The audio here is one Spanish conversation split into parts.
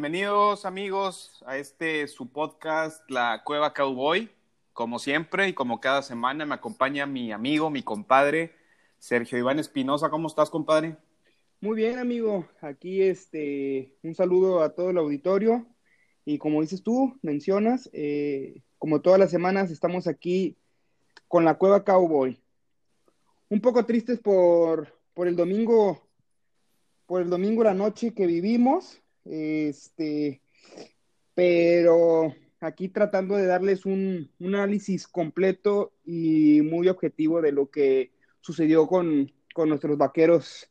Bienvenidos amigos a este su podcast La Cueva Cowboy. Como siempre y como cada semana me acompaña mi amigo, mi compadre Sergio Iván Espinosa. ¿Cómo estás, compadre? Muy bien, amigo. Aquí este un saludo a todo el auditorio y como dices tú, mencionas, eh, como todas las semanas estamos aquí con la Cueva Cowboy. Un poco tristes por, por el domingo, por el domingo la noche que vivimos, este, pero aquí tratando de darles un, análisis completo y muy objetivo de lo que sucedió con, nuestros vaqueros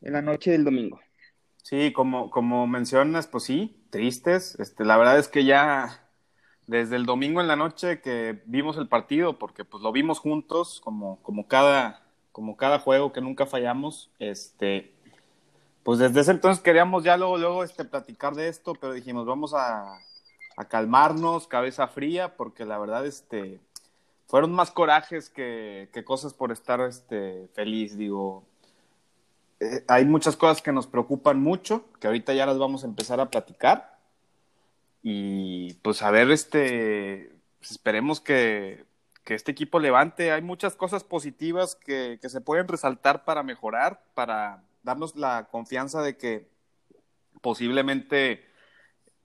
en la noche del domingo. Sí, como, como mencionas, pues sí, tristes. Este, la verdad es que ya desde el domingo en la noche que vimos el partido, porque pues lo vimos juntos, como, como, cada, como cada juego que nunca fallamos, este, pues desde ese entonces queríamos ya luego, luego este, platicar de esto, pero dijimos, vamos a, calmarnos, cabeza fría, porque la verdad, este, fueron más corajes que, cosas por estar este, feliz, digo. Eh, hay muchas cosas que nos preocupan mucho, que ahorita ya las vamos a empezar a platicar. Y pues a ver, este, pues, esperemos que, que, este equipo levante. Hay muchas cosas positivas que, que se pueden resaltar para mejorar, para darnos la confianza de que posiblemente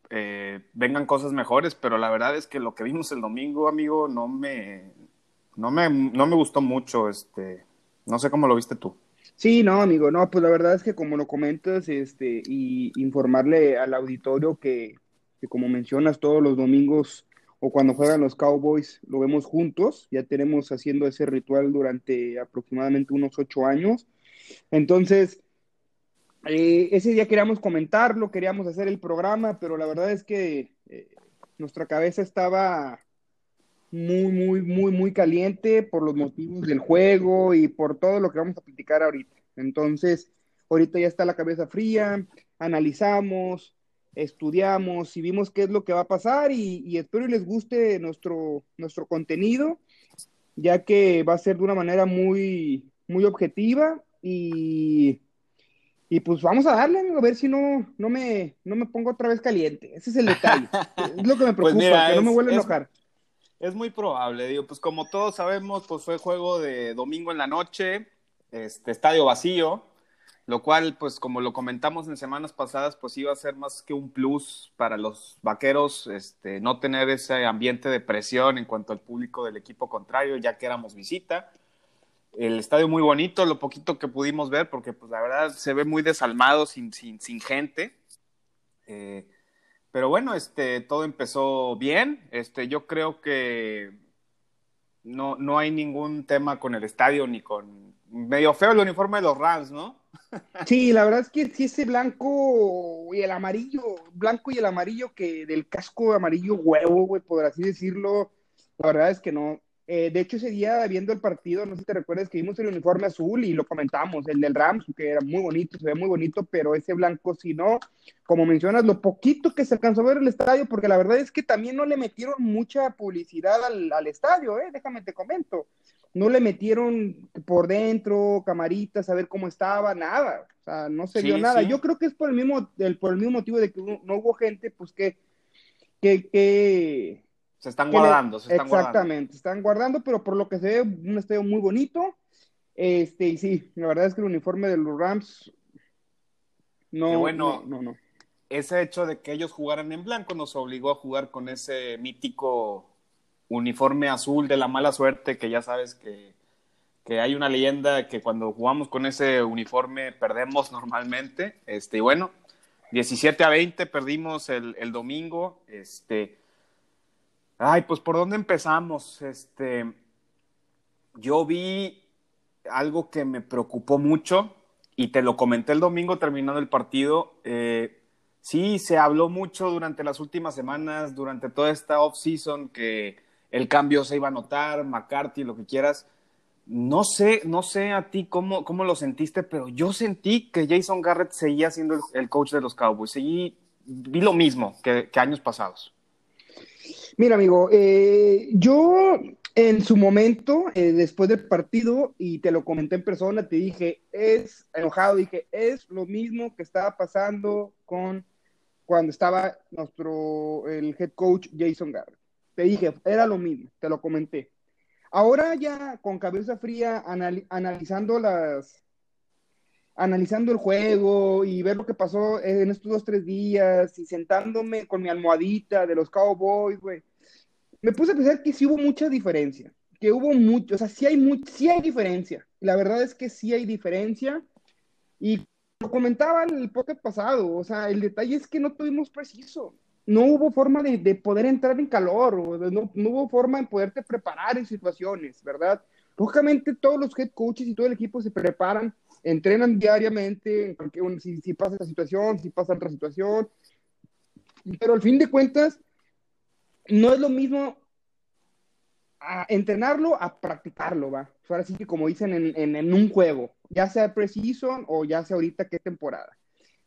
eh, vengan cosas mejores, pero la verdad es que lo que vimos el domingo, amigo, no me, no me, no me gustó mucho, este, no sé cómo lo viste tú. Sí, no, amigo, no, pues la verdad es que como lo comentas, este, y informarle al auditorio que, que como mencionas todos los domingos o cuando juegan los Cowboys, lo vemos juntos, ya tenemos haciendo ese ritual durante aproximadamente unos ocho años. Entonces, eh, ese día queríamos comentarlo, queríamos hacer el programa, pero la verdad es que eh, nuestra cabeza estaba muy, muy, muy, muy caliente por los motivos del juego y por todo lo que vamos a platicar ahorita. Entonces, ahorita ya está la cabeza fría, analizamos, estudiamos y vimos qué es lo que va a pasar y, y espero les guste nuestro, nuestro contenido, ya que va a ser de una manera muy, muy objetiva y y pues vamos a darle, amigo, a ver si no, no, me, no me pongo otra vez caliente. Ese es el detalle. es lo que me pues preocupa, que no me vuelva a enojar. Es, muy probable, digo, pues como todos sabemos, pues fue juego de domingo en la noche, este estadio vacío, lo cual, pues como lo comentamos en semanas pasadas, pues iba a ser más que un plus para los vaqueros, este, no tener ese ambiente de presión en cuanto al público del equipo contrario, ya que éramos visita el estadio muy bonito, lo poquito que pudimos ver, porque pues la verdad se ve muy desalmado, sin, sin, sin gente. Eh, pero bueno, este, todo empezó bien. Este, yo creo que no, no hay ningún tema con el estadio ni con medio feo el uniforme de los Rams, ¿no? Sí, la verdad es que sí ese blanco y el amarillo, blanco y el amarillo que del casco amarillo huevo, güey, por así decirlo, la verdad es que no, eh, de hecho, ese día viendo el partido, no sé si te recuerdas que vimos el uniforme azul y lo comentamos, el del Rams, que era muy bonito, se ve muy bonito, pero ese blanco, si no, como mencionas, lo poquito que se alcanzó a ver el estadio, porque la verdad es que también no le metieron mucha publicidad al, estadio, ¿eh? déjame te comento. No le metieron por dentro, camaritas, a ver cómo estaba, nada. O sea, no se vio nada. Yo creo que es por el mismo, el, por el mismo motivo de que no hubo gente, pues que, que, que se están guardando, se están Exactamente, están guardando, pero por lo que se ve, un estadio muy bonito. Este, y sí, la verdad es que el uniforme de los Rams no, bueno, no, no, Ese hecho de que ellos jugaran en blanco nos obligó a jugar con ese mítico uniforme azul de la mala suerte, que ya sabes que, que hay una leyenda que cuando jugamos con ese uniforme perdemos normalmente. Este, y bueno, 17 a 20 perdimos el, el domingo. Este, Ay, pues por dónde empezamos. Este, yo vi algo que me preocupó mucho y te lo comenté el domingo terminando el partido. Eh, sí, se habló mucho durante las últimas semanas, durante toda esta off-season, que el cambio se iba a notar, McCarthy, lo que quieras. No sé, no sé a ti cómo, cómo lo sentiste, pero yo sentí que Jason Garrett seguía siendo el, coach de los Cowboys. Seguí, vi lo mismo que años pasados. Mira, amigo, eh, yo en su momento, eh, después del partido, y te lo comenté en persona, te dije, es enojado, dije, es lo mismo que estaba pasando con cuando estaba nuestro, el head coach Jason Garrett. Te dije, era lo mismo, te lo comenté. Ahora ya con cabeza fría, analizando las, analizando el juego y ver lo que pasó en estos dos, tres días y sentándome con mi almohadita de los Cowboys, güey, me puse a pensar que sí hubo mucha diferencia, que hubo mucho, o sea, sí hay, sí hay diferencia. La verdad es que sí hay diferencia y lo comentaba en el podcast pasado, o sea, el detalle es que no tuvimos preciso. No hubo forma de, de poder entrar en calor, o no, no, hubo forma de poderte preparar en situaciones, ¿verdad? Lógicamente todos los head coaches y todo el equipo se preparan, entrenan diariamente, si, si pasa esta situación, si pasa otra situación, pero al fin de cuentas, no es lo mismo a entrenarlo a practicarlo, va. Ahora sí que como dicen en, en, un juego, ya sea pre-season o ya sea ahorita qué temporada.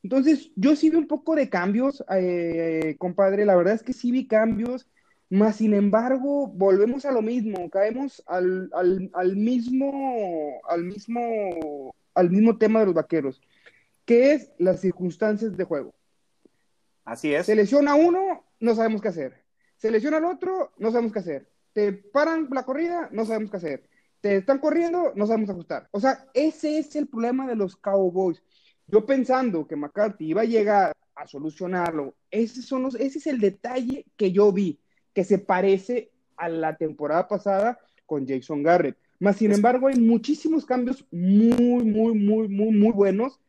Entonces, yo sí vi un poco de cambios, eh, compadre, la verdad es que sí vi cambios, más sin embargo, volvemos a lo mismo, caemos al, al, al mismo, al mismo, al mismo tema de los vaqueros, que es las circunstancias de juego. Así es. Se lesiona uno, no sabemos qué hacer. Se lesiona al otro, no sabemos qué hacer te paran la corrida, no sabemos qué hacer. Te están corriendo, no sabemos ajustar. O sea, ese es el problema de los Cowboys. Yo pensando que McCarthy iba a llegar a solucionarlo, ese, son ese es el detalle que yo vi, que se parece a la temporada pasada con Jason Garrett. Más sin embargo, hay muchísimos cambios muy, muy, muy, muy, muy buenos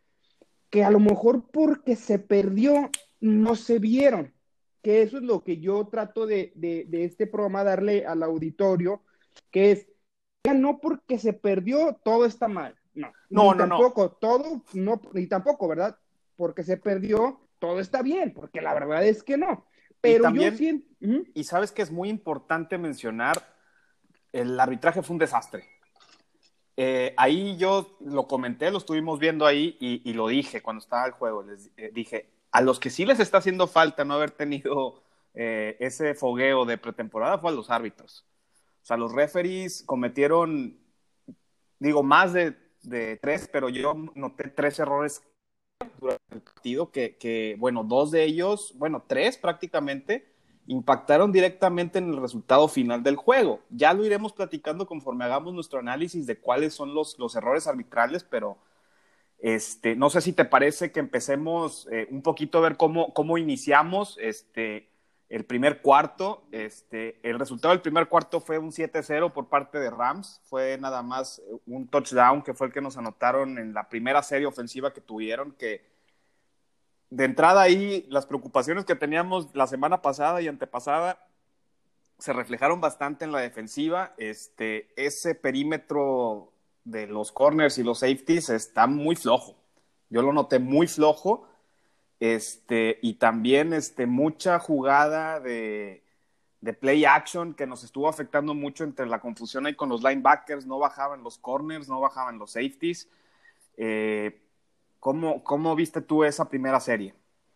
que a lo mejor porque se perdió no se vieron que eso es lo que yo trato de, este programa darle al auditorio, que es, ya no porque se perdió, todo está mal. No, no, no tampoco, todo, no, ni tampoco, ¿verdad? Porque se perdió, todo está bien, porque la verdad es que no. Pero también, yo siento... Y sabes que es muy importante mencionar, el arbitraje fue un desastre. Eh, ahí yo lo comenté, lo estuvimos viendo ahí y, lo dije cuando estaba el juego. Les eh, dije, a los que sí les está haciendo falta no haber tenido eh, ese fogueo de pretemporada fue a los árbitros. O sea, los referees cometieron, digo, más de, tres, pero yo noté tres errores durante el partido que, que, bueno, dos de ellos, bueno, tres prácticamente, impactaron directamente en el resultado final del juego. Ya lo iremos platicando conforme hagamos nuestro análisis de cuáles son los, los errores arbitrales, pero este, no sé si te parece que empecemos eh, un poquito a ver cómo, cómo iniciamos este, el primer cuarto. Este, el resultado del primer cuarto fue un 7-0 por parte de Rams. Fue nada más un touchdown que fue el que nos anotaron en la primera serie ofensiva que tuvieron, que de entrada ahí las preocupaciones que teníamos la semana pasada y antepasada se reflejaron bastante en la defensiva. Este, ese perímetro de los corners y los safeties está muy flojo. Yo lo noté muy flojo. Este, y también este, mucha jugada de, de play action que nos estuvo afectando mucho entre la confusión ahí con los linebackers, no bajaban los corners, no bajaban los safeties. Eh, ¿cómo, ¿Cómo viste tú esa primera serie?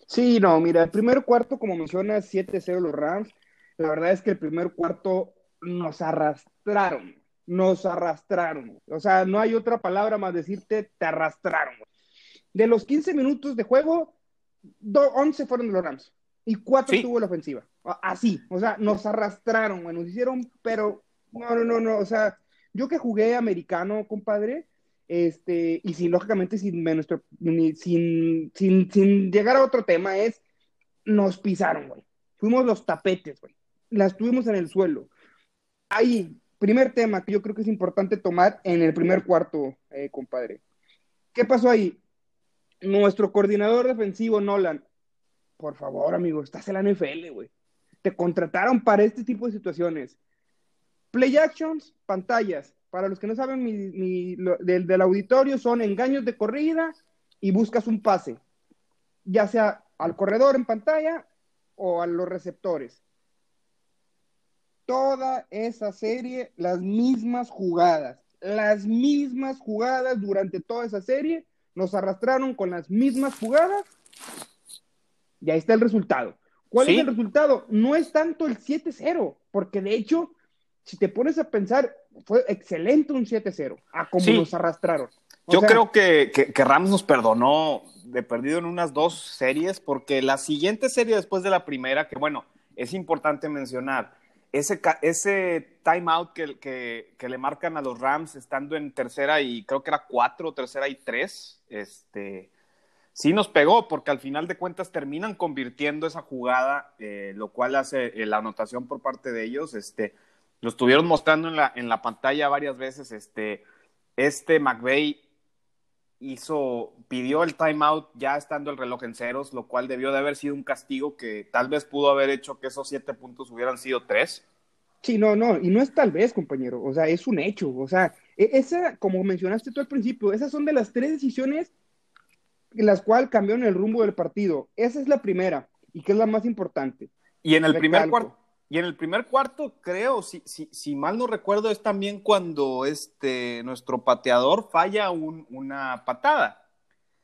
Sí, no, mira, el primer cuarto, como mencionas, 7-0 los Rams. La verdad es que el primer cuarto nos arrastraron nos arrastraron. O sea, no hay otra palabra más decirte, te arrastraron. De los 15 minutos de juego, 11 fueron de los Rams y 4 tuvo la ofensiva. Así, o sea, nos arrastraron, nos hicieron, pero no, no, no, no, o sea, yo que jugué americano, compadre, este, y sin, lógicamente, sin, nuestro, sin, sin, sin llegar a otro tema, es, nos pisaron, güey. Fuimos los tapetes, güey. Las tuvimos en el suelo. Ahí, primer tema que yo creo que es importante tomar en el primer cuarto, eh, compadre. ¿Qué pasó ahí? Nuestro coordinador defensivo, Nolan, por favor, amigo, estás en la NFL, güey. Te contrataron para este tipo de situaciones. Play actions, pantallas. Para los que no saben, mi, del, del auditorio son engaños de corrida y buscas un pase, ya sea al corredor en pantalla o a los receptores toda esa serie las mismas jugadas, las mismas jugadas durante toda esa serie, nos arrastraron con las mismas jugadas y ahí está el resultado. ¿Cuál es el resultado? No es tanto el 7-0, porque de hecho, si te pones a pensar, fue excelente un 7-0, a como nos arrastraron. Yo creo que, que, Rams nos perdonó de perdido en unas dos series, porque la siguiente serie después de la primera, que bueno, es importante mencionar, ese, ese timeout que, que, que, le marcan a los Rams estando en tercera y creo que era cuatro, tercera y tres, este, sí nos pegó, porque al final de cuentas terminan convirtiendo esa jugada, eh, lo cual hace eh, la anotación por parte de ellos. Este, lo estuvieron mostrando en la, en la pantalla varias veces. Este, este McVeigh hizo, pidió el timeout ya estando el reloj en ceros, lo cual debió de haber sido un castigo que tal vez pudo haber hecho que esos siete puntos hubieran sido tres. Sí, no, no, y no es tal vez, compañero, o sea, es un hecho, o sea, e, esa, como mencionaste tú al principio, esas son de las tres decisiones en las cuales cambiaron el rumbo del partido. Esa es la primera, y que es la más importante. Y en el primer cuarto, y en el primer cuarto, creo, si, si, si, mal no recuerdo, es también cuando este, nuestro pateador falla una patada.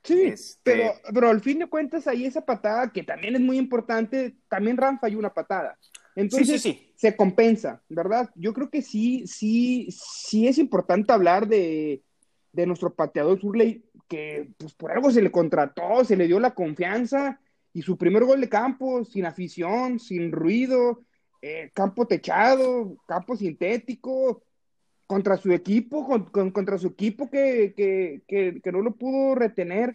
Sí, este... pero, pero al fin de cuentas ahí esa patada, que también es muy importante, también Ram falló una patada. Entonces sí, sí, se compensa, ¿verdad? Yo creo que sí, sí, sí es importante hablar de, de nuestro pateador Surley, que pues por algo se le contrató, se le dio la confianza y su primer gol de campo, sin afición, sin ruido, eh, campo techado, campo sintético, contra su equipo, con, contra su equipo que, que, que, no lo pudo retener.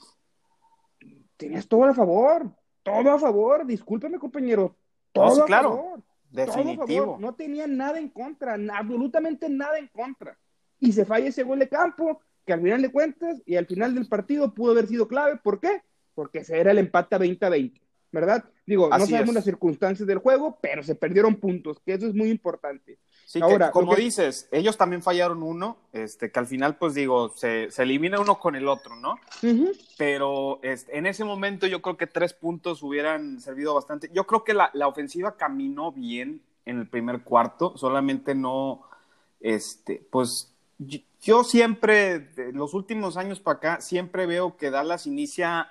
Tenías todo a favor, todo a favor, discúlpeme compañero, todo a claro. favor. Definitivo. No tenía nada en contra, absolutamente nada en contra. Y se falla ese gol de campo, que al final de cuentas y al final del partido pudo haber sido clave. ¿Por qué? Porque ese era el empate a 20-20. ¿Verdad? Digo, no sabemos las circunstancias del juego, pero se perdieron puntos, que eso es muy importante. Sí, Ahora, como dices, ellos también fallaron uno, este, que al final, pues digo, se, se elimina uno con el otro, ¿no? Pero este, en ese momento yo creo que tres puntos hubieran servido bastante. Yo creo que la, la ofensiva caminó bien en el primer cuarto, solamente no, este, pues yo siempre, los últimos años para acá, siempre veo que Dallas inicia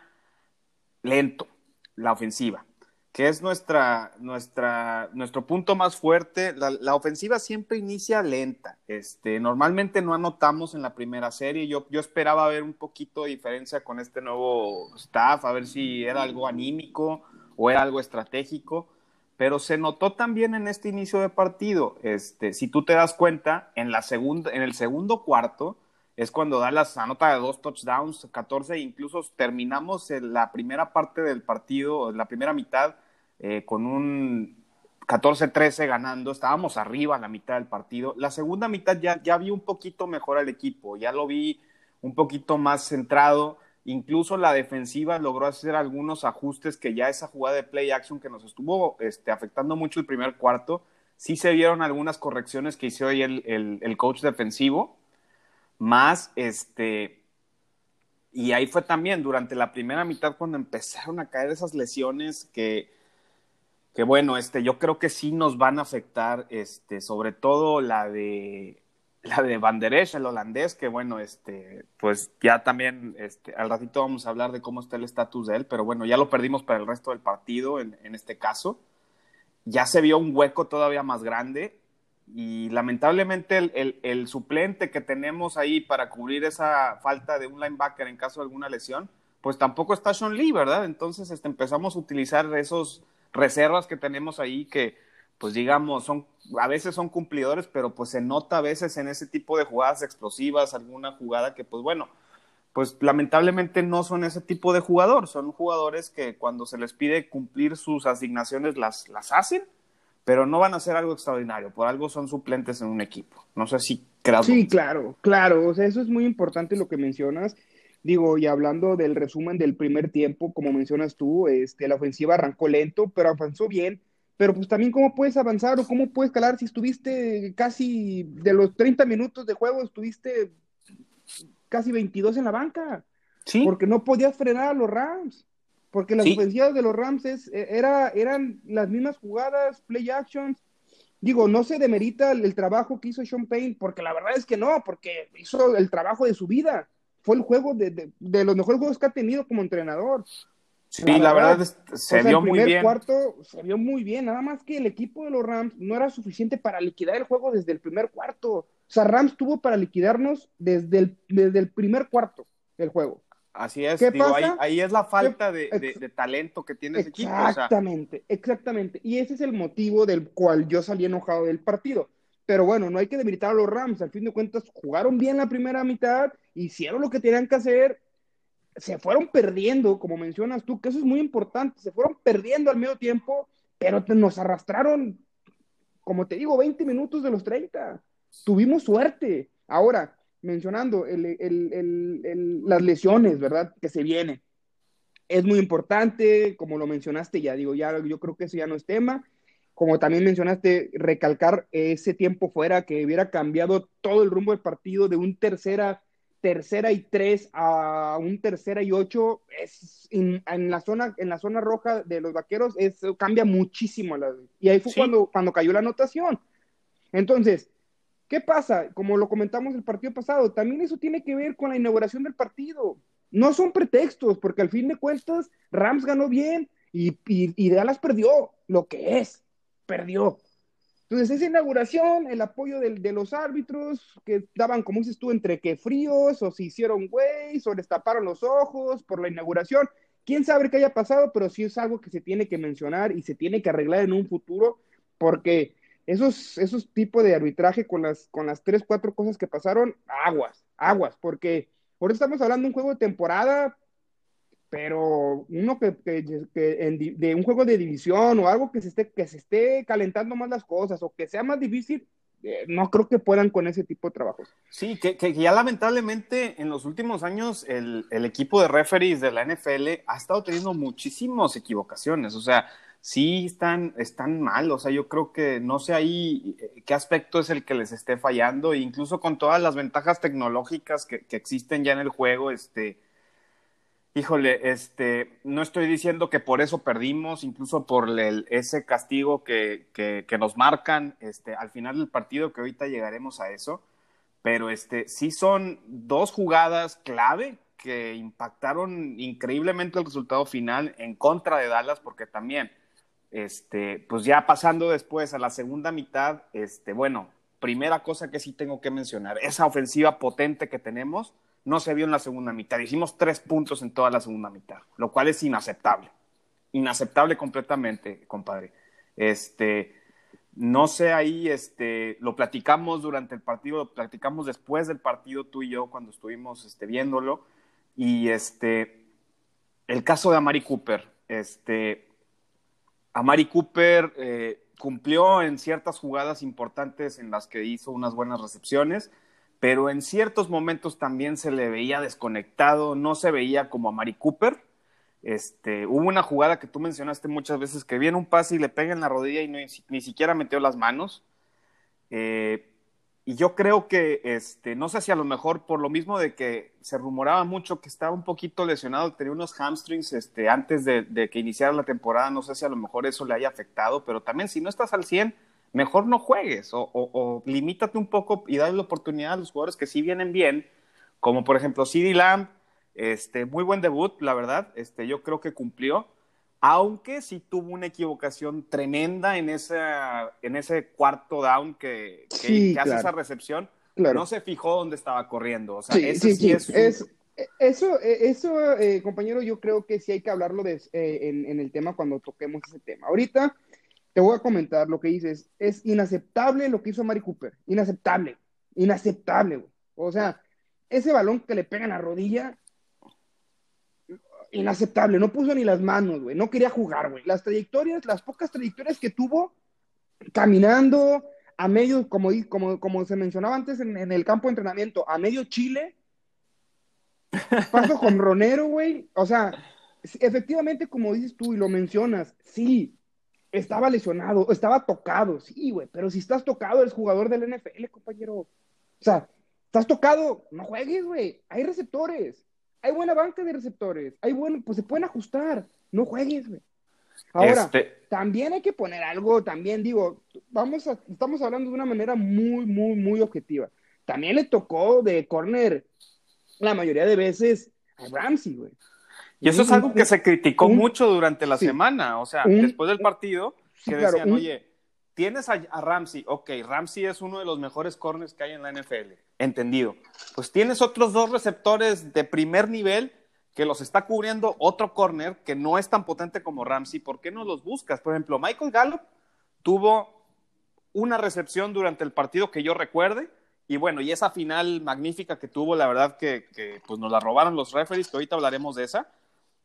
lento la ofensiva, que es nuestra, nuestra, nuestro punto más fuerte. La, ofensiva siempre inicia lenta. Este, normalmente no anotamos en la primera serie. Yo, yo esperaba ver un poquito de diferencia con este nuevo staff, a ver si era algo anímico o era algo estratégico. Pero se notó también en este inicio de partido. Este, si tú te das cuenta, en, la segunda, en el segundo cuarto, es cuando Dallas anota dos touchdowns, 14, incluso terminamos en la primera parte del partido, la primera mitad, eh, con un 14-13 ganando, estábamos arriba a la mitad del partido. La segunda mitad ya, ya vi un poquito mejor al equipo, ya lo vi un poquito más centrado, incluso la defensiva logró hacer algunos ajustes que ya esa jugada de play action que nos estuvo este, afectando mucho el primer cuarto, sí se vieron algunas correcciones que hizo hoy el, el coach defensivo más este, y ahí fue también durante la primera mitad cuando empezaron a caer esas lesiones que, que bueno, este, yo creo que sí nos van a afectar, este, sobre todo la de la de Van der el holandés, que bueno, este, pues ya también, este, al ratito vamos a hablar de cómo está el estatus de él, pero bueno, ya lo perdimos para el resto del partido en, en este caso. Ya se vio un hueco todavía más grande y lamentablemente el, suplente que tenemos ahí para cubrir esa falta de un linebacker en caso de alguna lesión, pues tampoco está Sean Lee, ¿verdad? Entonces este, empezamos a utilizar esos reservas que tenemos ahí que, pues digamos, son, a veces son cumplidores, pero pues se nota a veces en ese tipo de jugadas explosivas, alguna jugada que, pues bueno, pues lamentablemente no son ese tipo de jugador, son jugadores que cuando se les pide cumplir sus asignaciones las, las hacen pero no van a ser algo extraordinario, por algo son suplentes en un equipo. No sé si creo. Sí, claro, claro, o sea, eso es muy importante lo que mencionas. Digo, y hablando del resumen del primer tiempo, como mencionas tú, este, la ofensiva arrancó lento, pero avanzó bien. Pero pues también cómo puedes avanzar o cómo puedes calar si estuviste casi de los 30 minutos de juego, estuviste casi 22 en la banca. Sí. Porque no podías frenar a los Rams. Porque las ofensivas de los Rams es, e, era, eran las mismas jugadas, play actions. Digo, no se demerita el, trabajo que hizo Sean Payne, porque la verdad es que no, porque hizo el trabajo de su vida. Fue el juego de, de, los mejores juegos que ha tenido como entrenador. Sí, la, verdad, se vio muy bien. cuarto se vio muy bien, nada más que el equipo de los Rams no era suficiente para liquidar el juego desde el primer cuarto. O sea, Rams tuvo para liquidarnos desde el, desde el primer cuarto el juego. Así es, digo, ahí, es la falta de, talento que tiene ese equipo. Exactamente, exactamente. Y ese es el motivo del cual yo salí enojado del partido. Pero bueno, no hay que debilitar a los Rams. Al fin de cuentas, jugaron bien la primera mitad, hicieron lo que tenían que hacer, se fueron perdiendo, como mencionas tú, que eso es muy importante. Se fueron perdiendo al medio tiempo, pero nos arrastraron, como te digo, 20 minutos de los 30. Tuvimos suerte. Ahora, mencionando las lesiones, ¿verdad? Que se vienen. Es muy importante, como lo mencionaste ya, digo, ya yo creo que eso ya no es tema. Como también mencionaste, recalcar ese tiempo fuera que hubiera cambiado todo el rumbo del partido de un tercera, tercera y tres a un tercera y ocho, es en, la zona, en la zona roja de los vaqueros, eso cambia muchísimo. y ahí fue cuando, cuando cayó la anotación. Entonces, ¿Qué pasa? Como lo comentamos el partido pasado, también eso tiene que ver con la inauguración del partido. No son pretextos, porque al fin de cuentas Rams ganó bien y, y, Dallas perdió lo que es, perdió. Entonces, esa inauguración, el apoyo de, los árbitros que daban, como dices tú, entre que fríos, o se hicieron güeyes, o les taparon los ojos por la inauguración. Quién sabe qué haya pasado, pero sí es algo que se tiene que mencionar y se tiene que arreglar en un futuro, porque esos, esos tipos de arbitraje con las, con las tres, cuatro cosas que pasaron, aguas, aguas, porque ahora estamos hablando de un juego de temporada, pero uno que, de un juego de división o algo que se esté, que se esté calentando más las cosas o que sea más difícil, eh, no creo que puedan con ese tipo de trabajos. Sí, que, que ya lamentablemente en los últimos años el, el, equipo de referees de la NFL ha estado teniendo muchísimas equivocaciones. O sea, sí están, están mal. O sea, yo creo que no sé ahí eh, qué aspecto es el que les esté fallando, incluso con todas las ventajas tecnológicas que, que existen ya en el juego, este, híjole, este, no estoy diciendo que por eso perdimos, incluso por el, ese castigo que, que, que, nos marcan este, al final del partido, que ahorita llegaremos a eso, pero este, sí son dos jugadas clave que impactaron increíblemente el resultado final en contra de Dallas, porque también este, pues ya pasando después a la segunda mitad, este, bueno, primera cosa que sí tengo que mencionar, esa ofensiva potente que tenemos no se vio en la segunda mitad. Hicimos tres puntos en toda la segunda mitad, lo cual es inaceptable. Inaceptable completamente, compadre. Este, no sé ahí, este, lo platicamos durante el partido, lo platicamos después del partido tú y yo cuando estuvimos este, viéndolo. Y el caso de Amari Cooper, este, Amari Cooper eh, cumplió en ciertas jugadas importantes en las que hizo unas buenas recepciones, pero en ciertos momentos también se le veía desconectado, no se veía como Amari Cooper. Este, hubo una jugada que tú mencionaste muchas veces que viene un pase y le pega en la rodilla y ni siquiera metió las manos. Eh, y yo creo que, este, no sé si a lo mejor por lo mismo de que se rumoraba mucho que estaba un poquito lesionado, tenía unos hamstrings este, antes de, que iniciara la temporada, no sé si a lo mejor eso le haya afectado, pero también si no estás al 100, mejor no juegues o, o, limítate un poco y dale la oportunidad a los jugadores que sí vienen bien, como por ejemplo CD Lamb, este, muy buen debut, la verdad, este, yo creo que cumplió aunque sí tuvo una equivocación tremenda en, esa, en ese cuarto down que, hace esa recepción. No se fijó dónde estaba corriendo. O sea, sí, sí, es, eso, eso eh, compañero, yo creo que sí hay que hablarlo de, eh, en, el tema cuando toquemos ese tema. Ahorita te voy a comentar lo que dices. Es inaceptable lo que hizo Mari Cooper. Inaceptable. Inaceptable, O sea, ese balón que le pega en la rodilla, inaceptable, no puso ni las manos, güey, no quería jugar, güey. Las trayectorias, las pocas trayectorias que tuvo caminando a medio, como, como, como se mencionaba antes en, el campo de entrenamiento, a medio Chile, paso con Ronero, güey, o sea, efectivamente, como dices tú y lo mencionas, sí, estaba lesionado, estaba tocado, sí, güey, pero si estás tocado, eres jugador del NFL, compañero. O sea, estás tocado, no juegues, güey, hay receptores hay buena banca de receptores, hay bueno, pues se pueden ajustar, no juegues, güey. Ahora, este también hay que poner algo, también digo, vamos a, estamos hablando de una manera muy, muy, muy objetiva. También le tocó de corner la mayoría de veces a Ramsey, güey. Y eso es algo que se criticó mucho durante la semana, o sea, después del partido, que decían, oye, tienes a, a, Ramsey, ok, Ramsey es uno de los mejores corners que hay en la NFL, entendido. Pues tienes otros dos receptores de primer nivel que los está cubriendo otro corner que no es tan potente como Ramsey, ¿por qué no los buscas? Por ejemplo, Michael Gallup tuvo una recepción durante el partido que yo recuerde, y bueno, y esa final magnífica que tuvo, la verdad que, pues nos la robaron los referees, que ahorita hablaremos de esa,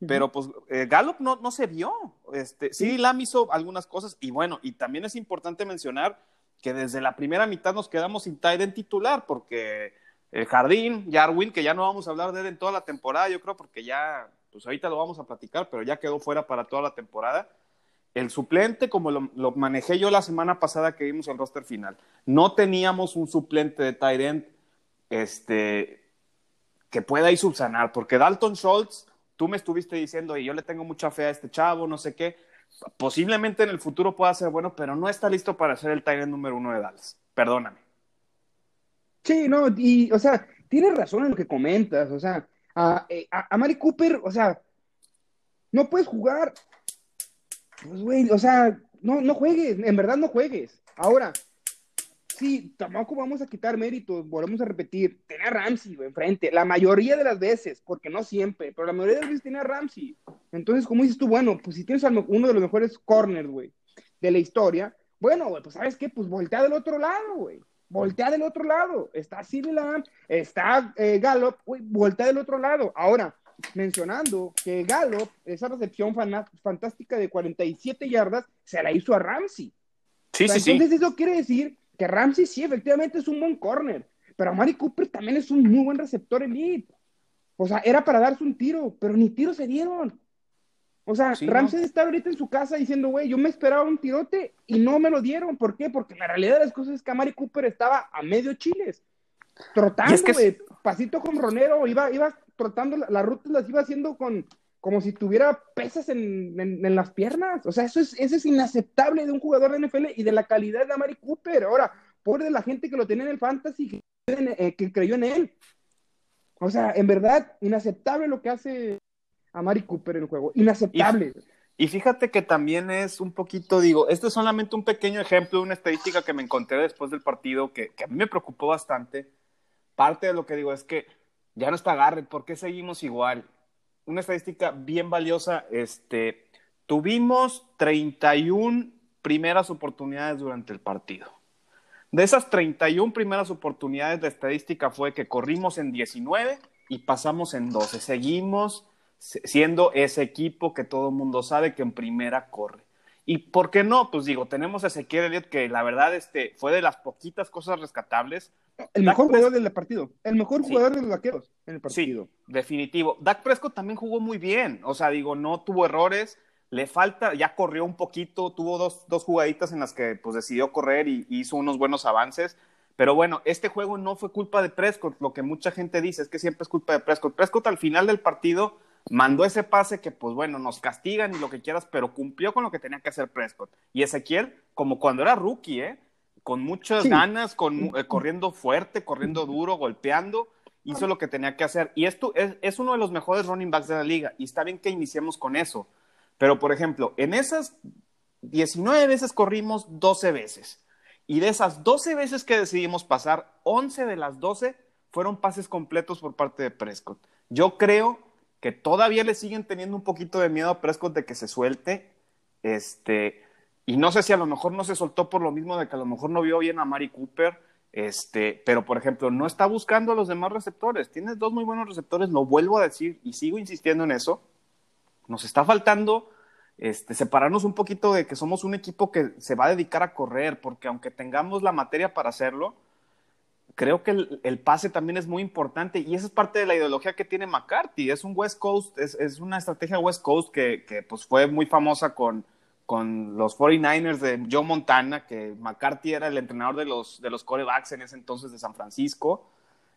pero pues eh, Gallup no, no se vio. Este, sí, Lam hizo algunas cosas, y bueno, y también es importante mencionar que desde la primera mitad nos quedamos sin tight titular, porque el Jardín, Jarwin, que ya no vamos a hablar de él en toda la temporada, yo creo, porque ya, pues ahorita lo vamos a platicar, pero ya quedó fuera para toda la temporada. El suplente, como lo, manejé yo la semana pasada que vimos el roster final, no teníamos un suplente de tight end este, que pueda ir subsanar, porque Dalton Schultz, tú me estuviste diciendo, y yo le tengo mucha fe a este chavo, no sé qué, posiblemente en el futuro pueda ser bueno, pero no está listo para ser el end número uno de Dallas. Perdóname. Sí, no, y, o sea, tienes razón en lo que comentas, o sea, a, a, a Mari Cooper, o sea, no puedes jugar, pues, güey, o sea, no, no juegues, en verdad no juegues. Ahora, sí, tampoco vamos a quitar méritos, volvemos a repetir, tenía a Ramsey enfrente, la mayoría de las veces, porque no siempre, pero la mayoría de las veces tenía a Ramsey. Entonces, como dices tú, bueno, pues si tienes uno de los mejores corners, güey, de la historia, bueno, güey, pues sabes qué, pues voltea del otro lado, güey voltea del otro lado. Está Sidney Lamb, está eh, Gallup, voltea del otro lado. Ahora, mencionando que Gallup, esa recepción fantástica de 47 yardas, se la hizo a Ramsey. Sí, sí, entonces eso quiere decir que Ramsey sí, efectivamente es un buen corner, pero Mari Cooper también es un muy buen receptor elite. O sea, era para darse un tiro, pero ni tiros se dieron. O sea, Ramsey está ahorita en su casa diciendo, güey, yo me esperaba un tirote y no me lo dieron. ¿Por qué? Porque la realidad de las cosas es que Amari Cooper estaba a medio chiles, trotando, güey, pasito con Ronero, iba, iba trotando, las rutas las iba haciendo con, como si tuviera pesas en, en, las piernas. O sea, eso es, eso es inaceptable de un jugador de NFL y de la calidad de Amari Cooper. Ahora, pobre de la gente que lo tenía en el fantasy, que, eh, que creyó en él. O sea, en verdad, inaceptable lo que hace a Mari Cooper en el juego. Inaceptable. Y, fíjate que también es un poquito, digo, este es solamente un pequeño ejemplo de una estadística que me encontré después del partido que, a mí me preocupó bastante. Parte de lo que digo es que ya no está Garrett, ¿por qué seguimos igual? Una estadística bien valiosa, este, tuvimos 31 primeras oportunidades durante el partido. De esas 31 primeras oportunidades, de estadística fue que corrimos en 19 y pasamos en 12. Seguimos siendo ese equipo que todo el mundo sabe que en primera corre. ¿Y por qué no? Pues digo, tenemos a Ezequiel Elliott que la verdad este, fue de las poquitas cosas rescatables. El mejor jugador del partido, el mejor jugador de los vaqueros en el partido. Sí, definitivo. Dak Prescott también jugó muy bien, o sea, digo, no tuvo errores, le falta, ya corrió un poquito, tuvo dos, dos jugaditas en las que pues decidió correr y hizo unos buenos avances, pero bueno, este juego no fue culpa de Prescott, lo que mucha gente dice es que siempre es culpa de Prescott. Prescott al final del partido mandó ese pase que, pues bueno, nos castigan y lo que quieras, pero cumplió con lo que tenía que hacer Prescott. Y Ezequiel, como cuando era rookie, ¿eh? Con muchas ganas, con, eh, corriendo fuerte, corriendo duro, golpeando, hizo lo que tenía que hacer. Y esto es, es, uno de los mejores running backs de la liga, y está bien que iniciemos con eso. Pero, por ejemplo, en esas 19 veces corrimos 12 veces. Y de esas 12 veces que decidimos pasar, 11 de las 12 fueron pases completos por parte de Prescott. Yo creo que todavía le siguen teniendo un poquito de miedo a Prescott de que se suelte. Este, y no sé si a lo mejor no se soltó por lo mismo de que a lo mejor no vio bien a Mari Cooper. Este, pero por ejemplo, no está buscando a los demás receptores. Tienes dos muy buenos receptores, lo vuelvo a decir y sigo insistiendo en eso. Nos está faltando este, separarnos un poquito de que somos un equipo que se va a dedicar a correr, porque aunque tengamos la materia para hacerlo, creo que el, pase también es muy importante y esa es parte de la ideología que tiene McCarthy. Es un West Coast, es, una estrategia West Coast que, pues fue muy famosa con, con los 49ers de Joe Montana, que McCarthy era el entrenador de los, de los corebacks en ese entonces de San Francisco.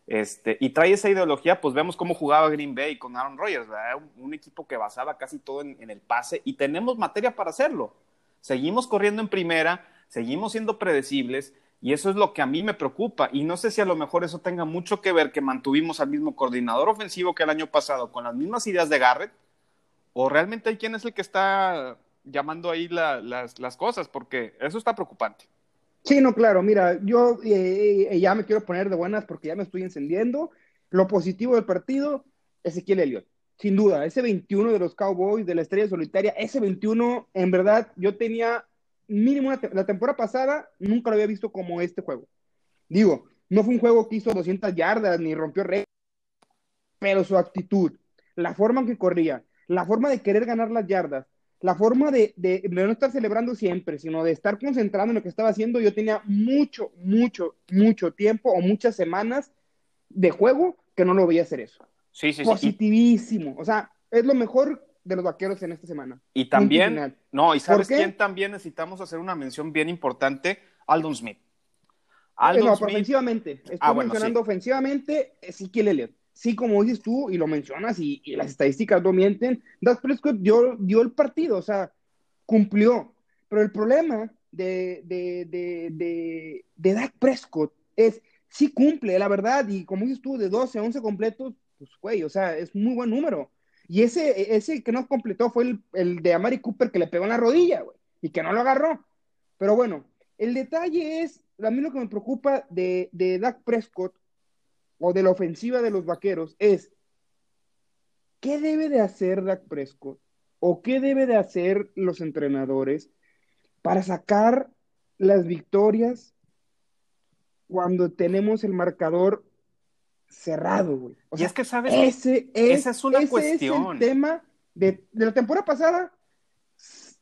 Este, y trae esa ideología, pues vemos cómo jugaba Green Bay con Aaron Rodgers, Un, equipo que basaba casi todo en, el pase y tenemos materia para hacerlo. Seguimos corriendo en primera, seguimos siendo predecibles y eso es lo que a mí me preocupa. Y no sé si a lo mejor eso tenga mucho que ver que mantuvimos al mismo coordinador ofensivo que el año pasado con las mismas ideas de Garrett. O realmente hay quien es el que está llamando ahí las, cosas, porque eso está preocupante. Sí, no, claro. Mira, yo eh, eh, ya me quiero poner de buenas porque ya me estoy encendiendo. Lo positivo del partido, Ezequiel Elliott. sin duda, ese 21 de los Cowboys, de la estrella solitaria, ese 21, en verdad, yo tenía mínimo la temporada pasada, nunca lo había visto como este juego. Digo, no fue un juego que hizo 200 yardas ni rompió récord, pero su actitud, la forma en que corría, la forma de querer ganar las yardas, la forma de, de, no estar celebrando siempre, sino de estar concentrado en lo que estaba haciendo, yo tenía mucho, mucho, mucho tiempo o muchas semanas de juego que no lo veía hacer eso. Sí, sí, Positivísimo. O sea, es lo mejor de los vaqueros en esta semana. Y también, no, y sabes quién también necesitamos hacer una mención bien importante, Aldon Smith. Aldon no, ofensivamente. Estoy ah, mencionando ofensivamente Ezequiel Elliott. Sí, como dices tú, y lo mencionas, y, las estadísticas no mienten, Dak Prescott dio, el partido, o sea, cumplió. Pero el problema de, de, de, de, de Dak Prescott es, sí cumple, la verdad, y como dices tú, de 12 a 11 completos, pues, güey, o sea, es muy buen número. Y ese, ese que no completó fue el, el de Amari Cooper que le pegó en la rodilla, güey, y que no lo agarró. Pero bueno, el detalle es, a mí lo que me preocupa de, de Dak Prescott o de la ofensiva de los vaqueros es, ¿qué debe de hacer Dak Prescott? ¿O qué debe de hacer los entrenadores para sacar las victorias cuando tenemos el marcador cerrado, güey. O y es que, ¿sabes? Ese es, esa es una cuestión. Es el tema de, la temporada pasada.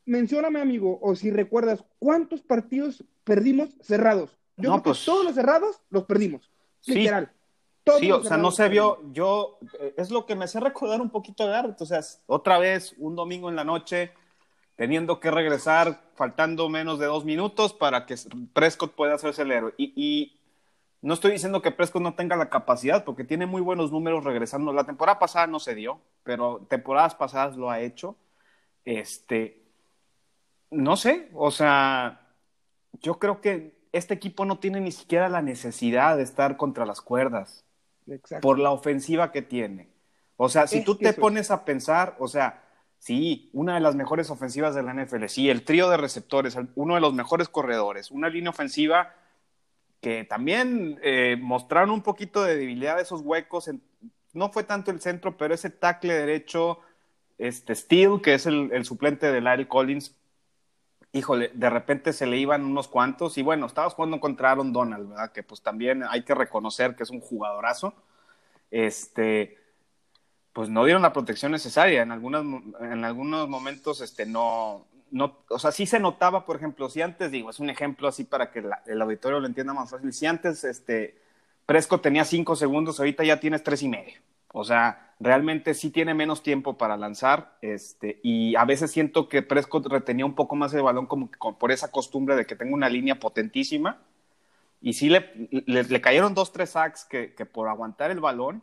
Mencióname, amigo, o si recuerdas, ¿cuántos partidos perdimos cerrados? Yo no, pues, todos los cerrados los perdimos. Literal. Sí, o sea, no se vio, yo, eh, es lo que me hace recordar un poquito de arte, o sea, otra vez, un domingo en la noche, teniendo que regresar, faltando menos de dos minutos para que Prescott pueda hacerse el héroe. y no estoy diciendo que Prescott no tenga la capacidad, porque tiene muy buenos números regresando. La temporada pasada no se dio, pero temporadas pasadas lo ha hecho. Este, no sé, o sea, yo creo que este equipo no tiene ni siquiera la necesidad de estar contra las cuerdas por la ofensiva que tiene. O sea, si tú te pones a pensar, o sea, sí, una de las mejores ofensivas de la NFL, sí, el trío de receptores, uno de los mejores corredores, una línea ofensiva que también eh, mostraron un poquito de debilidad esos huecos. no fue tanto el centro, pero ese tackle derecho, este Steele, que es el, suplente de Larry Collins, híjole, de repente se le iban unos cuantos. Y bueno, estabas jugando contra Aaron Donald, ¿verdad? Que pues también hay que reconocer que es un jugadorazo. Este, pues no dieron la protección necesaria. En, algunas, en algunos momentos, este, no, no, o sea, sí se notaba, por ejemplo, si antes, digo, es un ejemplo así para que el auditorio lo entienda más fácil, si antes este, Presco tenía cinco segundos, ahorita ya tienes tres y medio. O sea, realmente sí tiene menos tiempo para lanzar, este, y a veces siento que Prescott retenía un poco más el balón como por esa costumbre de que tengo una línea potentísima, y sí le, le, cayeron dos, tres sacks que, que, por aguantar el balón,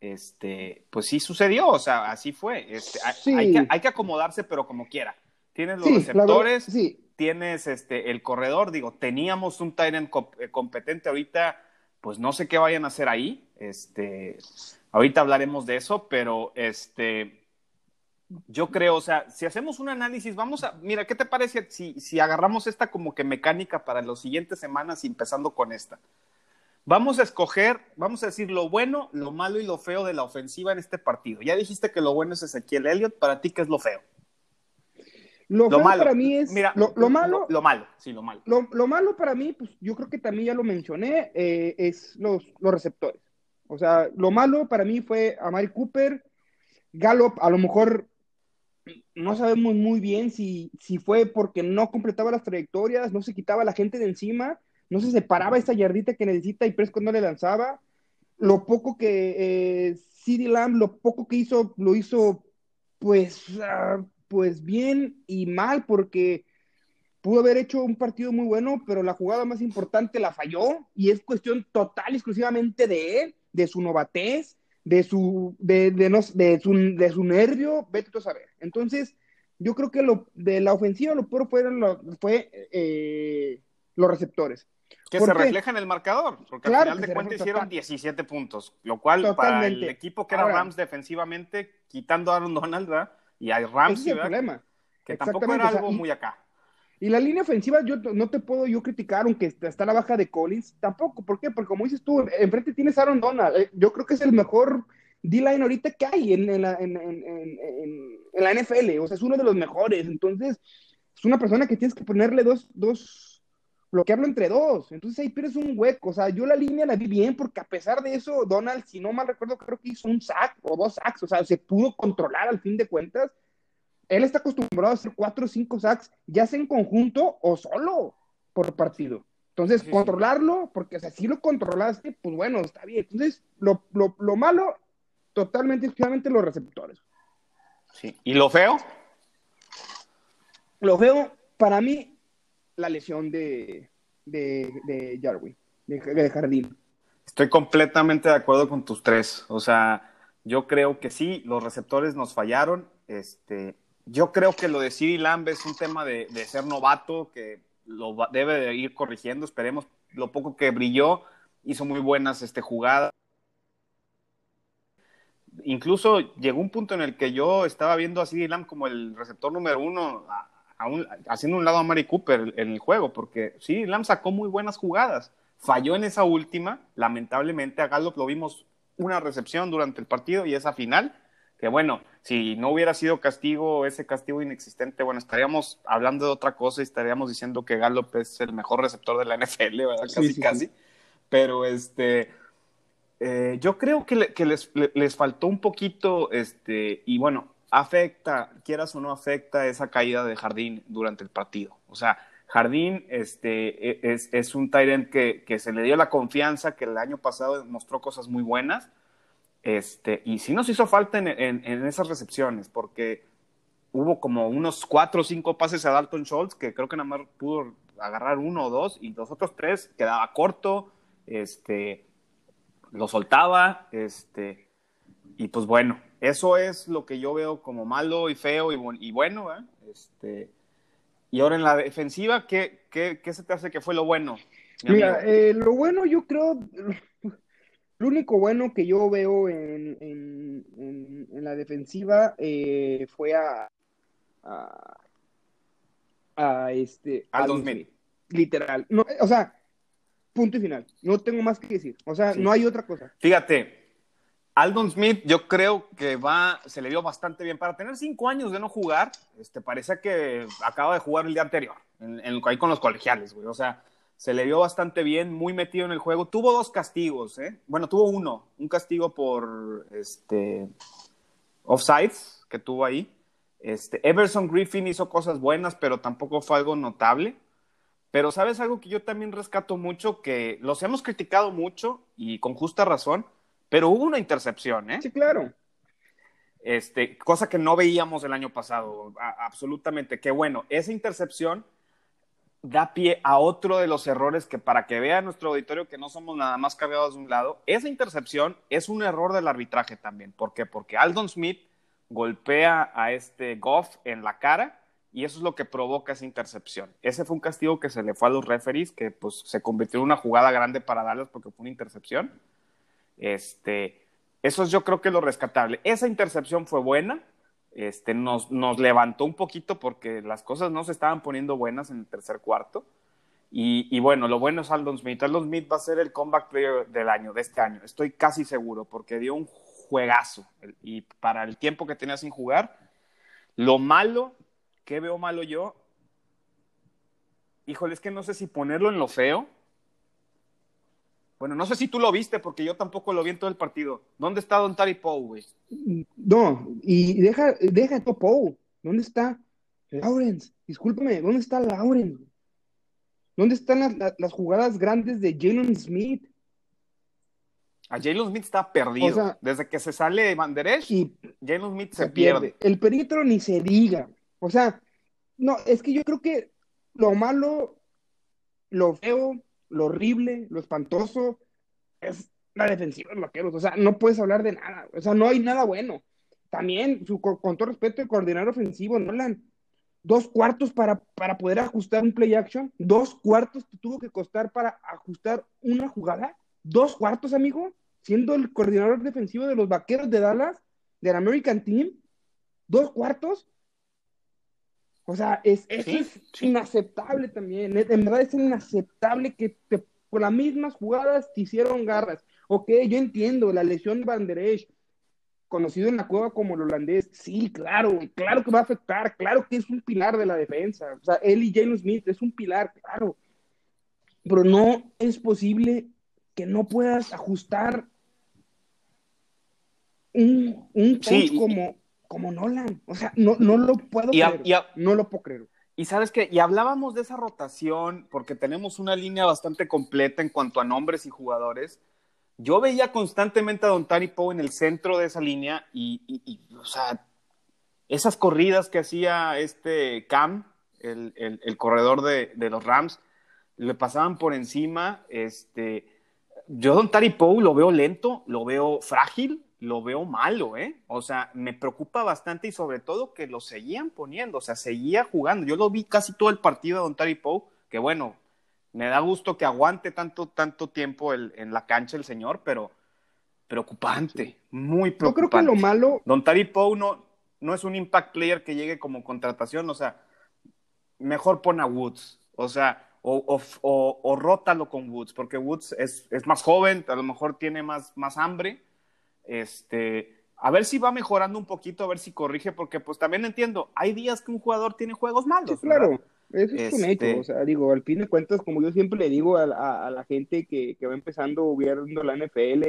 este, pues sí sucedió, o sea, así fue. Este, hay, que, hay que acomodarse, pero como quiera. Tienes los receptores, tienes este, el corredor. Digo, teníamos un Tyrant eh, competente ahorita, pues no sé qué vayan a hacer ahí. Este, ahorita hablaremos de eso, pero este, yo creo, o sea, si hacemos un análisis, vamos a, mira, ¿qué te parece si, si agarramos esta como que mecánica para las siguientes semanas, empezando con esta? Vamos a escoger, vamos a decir lo bueno, lo malo y lo feo de la ofensiva en este partido. Ya dijiste que lo bueno es Ezequiel Elliott, para ti, ¿qué es lo feo? Lo, malo para mí es. Mira, lo, malo. Lo, malo, sí, lo malo. Lo, malo para mí, pues yo creo que también ya lo mencioné, eh, es los, los receptores. O sea, lo malo para mí fue a Mari Cooper, Gallup, a lo mejor no sabemos muy bien si, si fue porque no completaba las trayectorias, no se quitaba la gente de encima, no se separaba esa yardita que necesita y Prescott no le lanzaba. Lo poco que eh, CD Lamb, lo poco que hizo, lo hizo pues ah, pues bien y mal, porque pudo haber hecho un partido muy bueno, pero la jugada más importante la falló y es cuestión total, exclusivamente de él, de su novatez, de su, de, de, no, de, su, de su nervio, vete tú a saber. Entonces, yo creo que lo, de la ofensiva lo puro fue, fue eh, los receptores. Que se refleja en el marcador, porque al final de cuentas hicieron 17 puntos, lo cual para el equipo que era Rams defensivamente, quitando a Aaron Donald, ¿verdad? Y hay Ramsey, es el problema. Que tampoco era algo muy acá. Y la línea ofensiva, yo no te puedo yo criticar, aunque está la baja de Collins, tampoco. ¿Por qué? Porque como dices tú, enfrente tienes Aaron Donald. Eh, yo creo que es el mejor D-line ahorita que hay en, la, en, la NFL, o sea, es uno de los mejores, entonces es una persona que tienes que ponerle dos, dos, bloquearlo entre dos, entonces ahí pierdes un hueco, o sea, yo la línea la vi bien porque a pesar de eso, Donald, si no mal recuerdo, creo que hizo un sack o dos sacks, o sea, se pudo controlar al fin de cuentas, él está acostumbrado a hacer cuatro o cinco sacks, ya sea en conjunto o solo por partido. Entonces, controlarlo, porque si lo controlaste, pues bueno, está bien. Entonces, lo, lo, lo malo, totalmente, exclusivamente los receptores. Sí. ¿Y lo feo? Lo feo, para mí, la lesión de, de, de Jarwin, de, de Jardín. Estoy completamente de acuerdo con tus tres. O sea, yo creo que sí, los receptores nos fallaron. Este, yo creo que lo de Siri Lamb es un tema de, ser novato, que lo debe de ir corrigiendo. Esperemos lo poco que brilló, hizo muy buenas este, jugadas. Incluso llegó un punto en el que yo estaba viendo a CD Lamb como el receptor número uno, haciendo un lado a Mari Cooper en el juego, porque CD Lamb sacó muy buenas jugadas. Falló en esa última, lamentablemente a Gallup lo vimos una recepción durante el partido y esa final, que bueno, si no hubiera sido castigo, ese castigo inexistente, bueno, estaríamos hablando de otra cosa y estaríamos diciendo que Gallup es el mejor receptor de la NFL, ¿verdad? Casi, casi. Pero este, eh, yo creo que, les, les, faltó un poquito, este, y bueno, afecta, quieras o no afecta esa caída de Jardín durante el partido. O sea, Jardín este, e, es, es un Tyrant que, que se le dio la confianza, que el año pasado mostró cosas muy buenas este, y sí nos hizo falta en, en, esas recepciones, porque hubo como unos cuatro o cinco pases a Dalton Schultz, que creo que nada más pudo agarrar uno o dos, y los otros tres quedaba corto, este, lo soltaba, este, y pues bueno, eso es lo que yo veo como malo y feo y, y bueno, este, y ahora en la defensiva, ¿qué, qué, qué se te hace que fue lo bueno? Mira, eh, lo bueno yo creo, lo único bueno que yo veo en, en, la defensiva eh, fue a, a, este. Al 2000. Literal. No, o sea, punto y final. No tengo más que decir. O sea, no hay otra cosa. Fíjate, Aldon Smith, yo creo que va, se le dio bastante bien. Para tener cinco años de no jugar, este, parece que acaba de jugar el día anterior, en, ahí con los colegiales, güey. O sea, se le vio bastante bien, muy metido en el juego. Tuvo dos castigos, ¿eh? Bueno, tuvo uno, un castigo por este offsides que tuvo ahí. Este, Everson Griffin hizo cosas buenas, pero tampoco fue algo notable. Pero sabes algo que yo también rescato mucho, que los hemos criticado mucho y con justa razón, pero hubo una intercepción, ¿eh? Sí, claro. Este, cosa que no veíamos el año pasado, absolutamente. Qué bueno, esa intercepción da pie a otro de los errores que para que vea nuestro auditorio que no somos nada más cargados de un lado, esa intercepción es un error del arbitraje también. ¿Por qué? Porque Aldon Smith golpea a este Goff en la cara y eso es lo que provoca esa intercepción. Ese fue un castigo que se le fue a los referees, que pues se convirtió en una jugada grande para darles porque fue una intercepción. Este, eso es yo creo que lo rescatable. Esa intercepción fue buena, este, nos, nos levantó un poquito porque las cosas no se estaban poniendo buenas en el tercer cuarto. Y, bueno, lo bueno es Aldon Smith. Aldon Smith va a ser el comeback player del año, de este año. Estoy casi seguro porque dio un juegazo. Y para el tiempo que tenía sin jugar, lo malo, ¿qué veo malo yo? Híjole, es que no sé si ponerlo en lo feo bueno, no sé si tú lo viste, porque yo tampoco lo vi en todo el partido. ¿Dónde está Don Tari Poe, güey? No, y deja, deja a Poe. ¿Dónde está Lawrence? Discúlpame, ¿dónde está Lawrence? ¿Dónde están las, jugadas grandes de Jalen Smith? A Jalen Smith está perdido. Desde que se sale Banderesh, y Jalen Smith se, pierde. El perímetro ni se diga. O sea, no, es que yo creo que lo malo, lo feo, lo horrible, lo espantoso es la defensiva de los vaqueros. O sea, no puedes hablar de nada. O sea, no hay nada bueno. También, su, con todo respeto, el coordinador ofensivo, Nolan, dos cuartos para, para poder ajustar un play action, dos cuartos te tuvo que costar para ajustar una jugada, dos cuartos, amigo, siendo el coordinador defensivo de los vaqueros de Dallas, del American Team, dos cuartos. O sea, es, eso es inaceptable también. En verdad es inaceptable que te, por las mismas jugadas te hicieron garras. Ok, yo entiendo la lesión de Banderesh, conocido en la cueva como el holandés, sí, claro, claro que va a afectar, claro que es un pilar de la defensa. O sea, él y Jalen Smith es un pilar, claro. Pero no es posible que no puedas ajustar un, un coach como, como Nolan. O sea, no, no lo puedo creer. no lo puedo creer. Y sabes que, y hablábamos de esa rotación, porque tenemos una línea bastante completa en cuanto a nombres y jugadores. Yo veía constantemente a Don Tari Poe en el centro de esa línea y, o sea, esas corridas que hacía este Cam, el, el, corredor de, de, los Rams, le pasaban por encima. Este, yo Don Tari Poe lo veo lento, lo veo frágil, lo veo malo, ¿eh? O sea, me preocupa bastante y sobre todo que lo seguían poniendo, o sea, seguía jugando. Yo lo vi casi todo el partido de Don Tari Poe, que bueno, me da gusto que aguante tanto, tanto tiempo en la cancha el señor, pero preocupante, muy preocupante. Yo creo que lo malo... Don Tari Poe no, no es un impact player que llegue como contratación, o sea, mejor pon a Woods, o sea, o, o, o, rótalo con Woods, porque Woods es, es, más joven, a lo mejor tiene más, más hambre, este, a ver si va mejorando un poquito, a ver si corrige, porque pues también entiendo, hay días que un jugador tiene juegos malos. claro, eso es un hecho. Este o sea, digo, al fin de cuentas, como yo siempre le digo a, la gente que, va empezando viendo la NFL,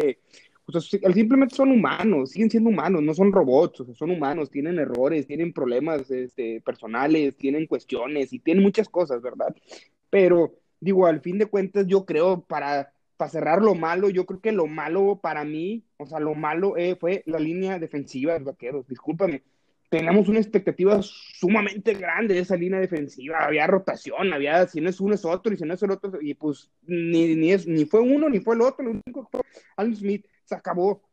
pues, simplemente son humanos, siguen siendo humanos, no son robots, o sea, son humanos, tienen errores, tienen problemas este, personales, tienen cuestiones y tienen muchas cosas, ¿verdad? Pero, digo, al fin de cuentas, yo creo para para cerrar lo malo, yo creo que lo malo para mí, o sea, lo malo eh, fue la línea defensiva de los vaqueros, discúlpame. Teníamos una expectativa sumamente grande de esa línea defensiva. Había rotación, había si no es uno es otro y si no es el otro, y pues ni, ni, es, ni fue uno ni fue el otro. Lo único que fue Alan Smith se acabó.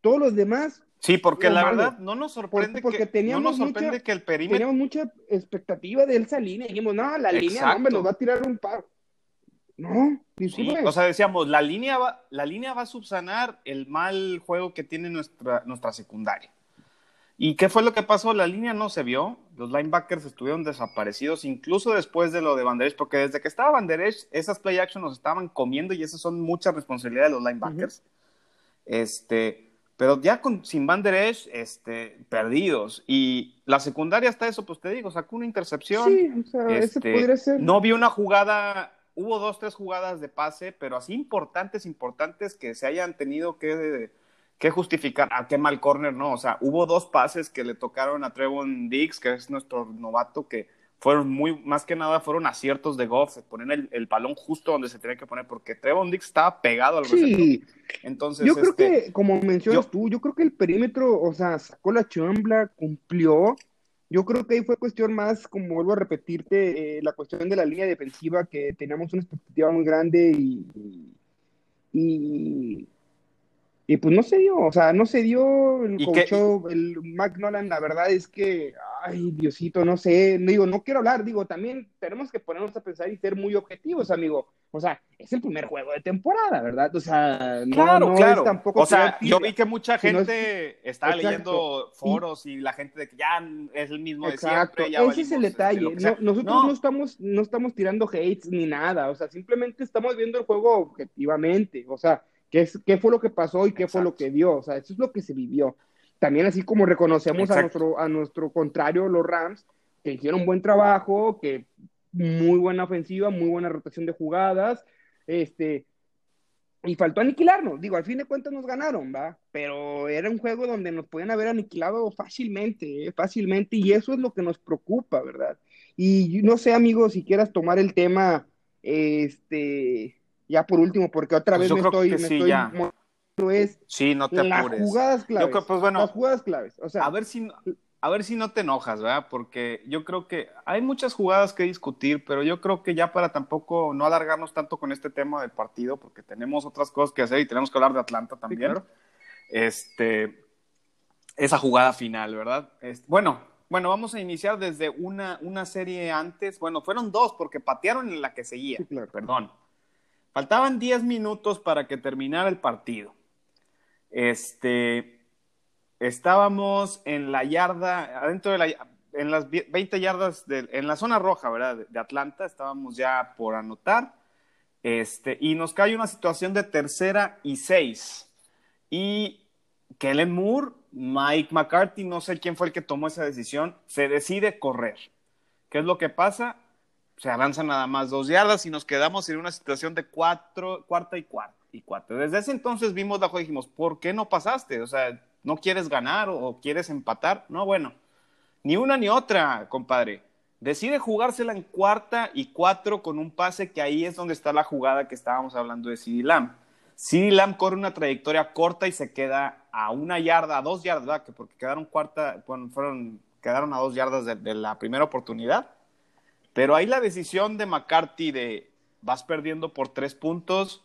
Todos los demás. Sí, porque la verdad no nos sorprende, porque, no nos sorprende que el perímetro. Teníamos mucha expectativa de esa línea. Dijimos, no, la línea, hombre, nos va a tirar un par. No, o sea, decíamos, la línea, va, la línea va a subsanar el mal juego que tiene nuestra, nuestra secundaria. ¿Y qué fue lo que pasó? La línea no se vio, los linebackers estuvieron desaparecidos, incluso después de lo de Banderesh, porque desde que estaba Banderesh, esas play action nos estaban comiendo y esas son muchas responsabilidades de los linebackers. Este, pero ya con, sin Banderesh, este, perdidos. Y la secundaria hasta eso, pues te digo, sacó una intercepción. Sí, o sea, ese este, podría ser. No vi una jugada hubo dos, tres jugadas de pase, pero así importantes, importantes que se hayan tenido que, que justificar. A qué mal corner, no. O sea, hubo dos pases que le tocaron a Trevon Diggs, que es nuestro novato, que fueron muy, más que nada, fueron aciertos de Goff, poner el, el balón justo donde se tenía que poner, porque Trevon Diggs estaba pegado al sí. Entonces, yo creo este, que, como mencionas tú, yo creo que el perímetro, o sea, sacó la chambla, cumplió, yo creo que ahí fue cuestión más, como vuelvo a repetirte, eh, la cuestión de la línea defensiva, que teníamos una expectativa muy grande y, y, y, pues no se dio, o sea, no se dio el coach, el McNolan, la verdad es que, ay, Diosito, no sé, digo, no quiero hablar, digo, también tenemos que ponernos a pensar y ser muy objetivos, amigo. O sea, es el primer juego de temporada, ¿verdad? O sea, no, claro, claro. tampoco. O sea, yo vi que mucha gente está leyendo foros y... la gente de que ya es el mismo Exacto. de siempre. Ese es el detalle. nosotros no. estamos, no estamos tirando hates ni nada. O sea, simplemente estamos viendo el juego objetivamente. O sea, qué, es, qué fue lo que pasó y qué fue lo que dio. O sea, eso es lo que se vivió. También así como reconocemos a nuestro, a nuestro contrario, los Rams, que hicieron un buen trabajo, que muy buena ofensiva, muy buena rotación de jugadas, este, y faltó aniquilarnos. Digo, al fin de cuentas nos ganaron, ¿va? Pero era un juego donde nos podían haber aniquilado fácilmente, ¿eh? fácilmente, y eso es lo que nos preocupa, ¿verdad? Y no sé, amigos, si quieras tomar el tema, este, ya por último, porque otra pues vez me estoy, me sí, estoy es sí, no te las jugadas claves. pues, bueno, las jugadas claves. O sea, a ver si a ver si no te enojas, ¿verdad? Porque yo creo que hay muchas jugadas que discutir, pero yo creo que ya para tampoco no alargarnos tanto con este tema del partido, porque tenemos otras cosas que hacer y tenemos que hablar de Atlanta también. Este, esa jugada final, ¿verdad? bueno, bueno, vamos a iniciar desde una, una serie antes. Bueno, fueron dos porque patearon en la que seguía. Perdón. Faltaban 10 minutos para que terminara el partido. Este, estábamos en la yarda, adentro de la, en las 20 yardas, de, en la zona roja, ¿verdad? De, Atlanta, estábamos ya por anotar, este, y nos cae una situación de tercera y seis. Y Kellen Moore Mike McCarthy, no sé quién fue el que tomó esa decisión, se decide correr. ¿Qué es lo que pasa? Se avanzan nada más dos yardas y nos quedamos en una situación de cuatro, cuarta y cuarta. Y cuatro. Desde ese entonces vimos la y dijimos, ¿por qué no pasaste? O sea, ¿no quieres ganar o quieres empatar? No, bueno, ni una ni otra, compadre. Decide jugársela en cuarta y cuatro con un pase que ahí es donde está la jugada que estábamos hablando de CD Lamb. CD Lamb corre una trayectoria corta y se queda a una yarda, a dos yardas, ¿verdad? porque quedaron cuarta, fueron, quedaron a dos yardas de, la primera oportunidad. Pero ahí la decisión de McCarthy de vas perdiendo por tres puntos,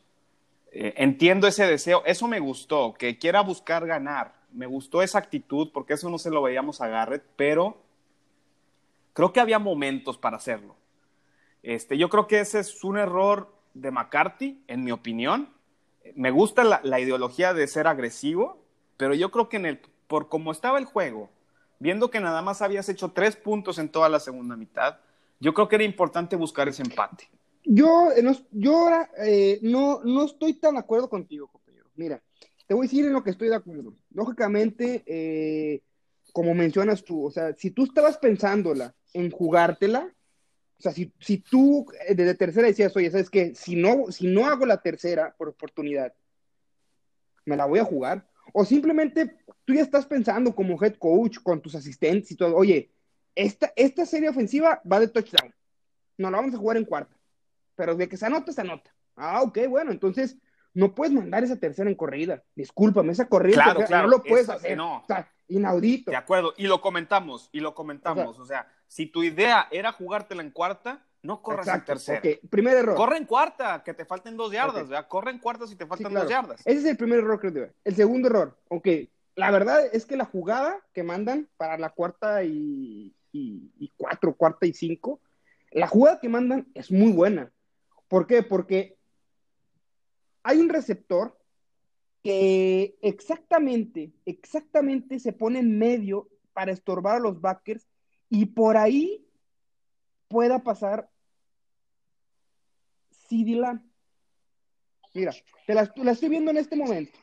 eh, entiendo ese deseo, eso me gustó, que quiera buscar ganar, me gustó esa actitud, porque eso no se lo veíamos a Garrett, pero creo que había momentos para hacerlo. Este, yo creo que ese es un error de McCarthy, en mi opinión. Me gusta la, ideología de ser agresivo, pero yo creo que por cómo estaba el juego, viendo que nada más habías hecho tres puntos en toda la segunda mitad, yo creo que era importante buscar ese empate. Yo, yo eh, no, no estoy tan de acuerdo contigo, compañero. Mira, te voy a decir en lo que estoy de acuerdo. Lógicamente, eh, como mencionas tú, o sea, si tú estabas pensándola en jugártela, o sea, si, si tú eh, desde tercera decías, oye, ¿sabes qué? Si no, si no hago la tercera por oportunidad, me la voy a jugar. O simplemente tú ya estás pensando como head coach con tus asistentes y todo, oye, esta, esta serie ofensiva va de touchdown. No la vamos a jugar en cuarta. Pero de que se anota, se anota. Ah, ok, bueno, entonces no puedes mandar esa tercera en corrida. Discúlpame, esa corrida no lo puedes hacer. No. Inaudito. De acuerdo, y lo comentamos, y lo comentamos. O sea, si tu idea era jugártela en cuarta, no corras en tercera. Okay. Primer error. Corre en cuarta, que te falten dos yardas, ¿verdad? Corre en cuarta si te faltan dos yardas. Ese es el primer error que veo. El segundo error, ok. La verdad es que la jugada que mandan para la cuarta y, y cuatro, cuarta y cinco, la jugada que mandan es muy buena. ¿Por qué? Porque hay un receptor que exactamente, exactamente se pone en medio para estorbar a los backers y por ahí pueda pasar CD Mira, te la, estoy viendo en este momento.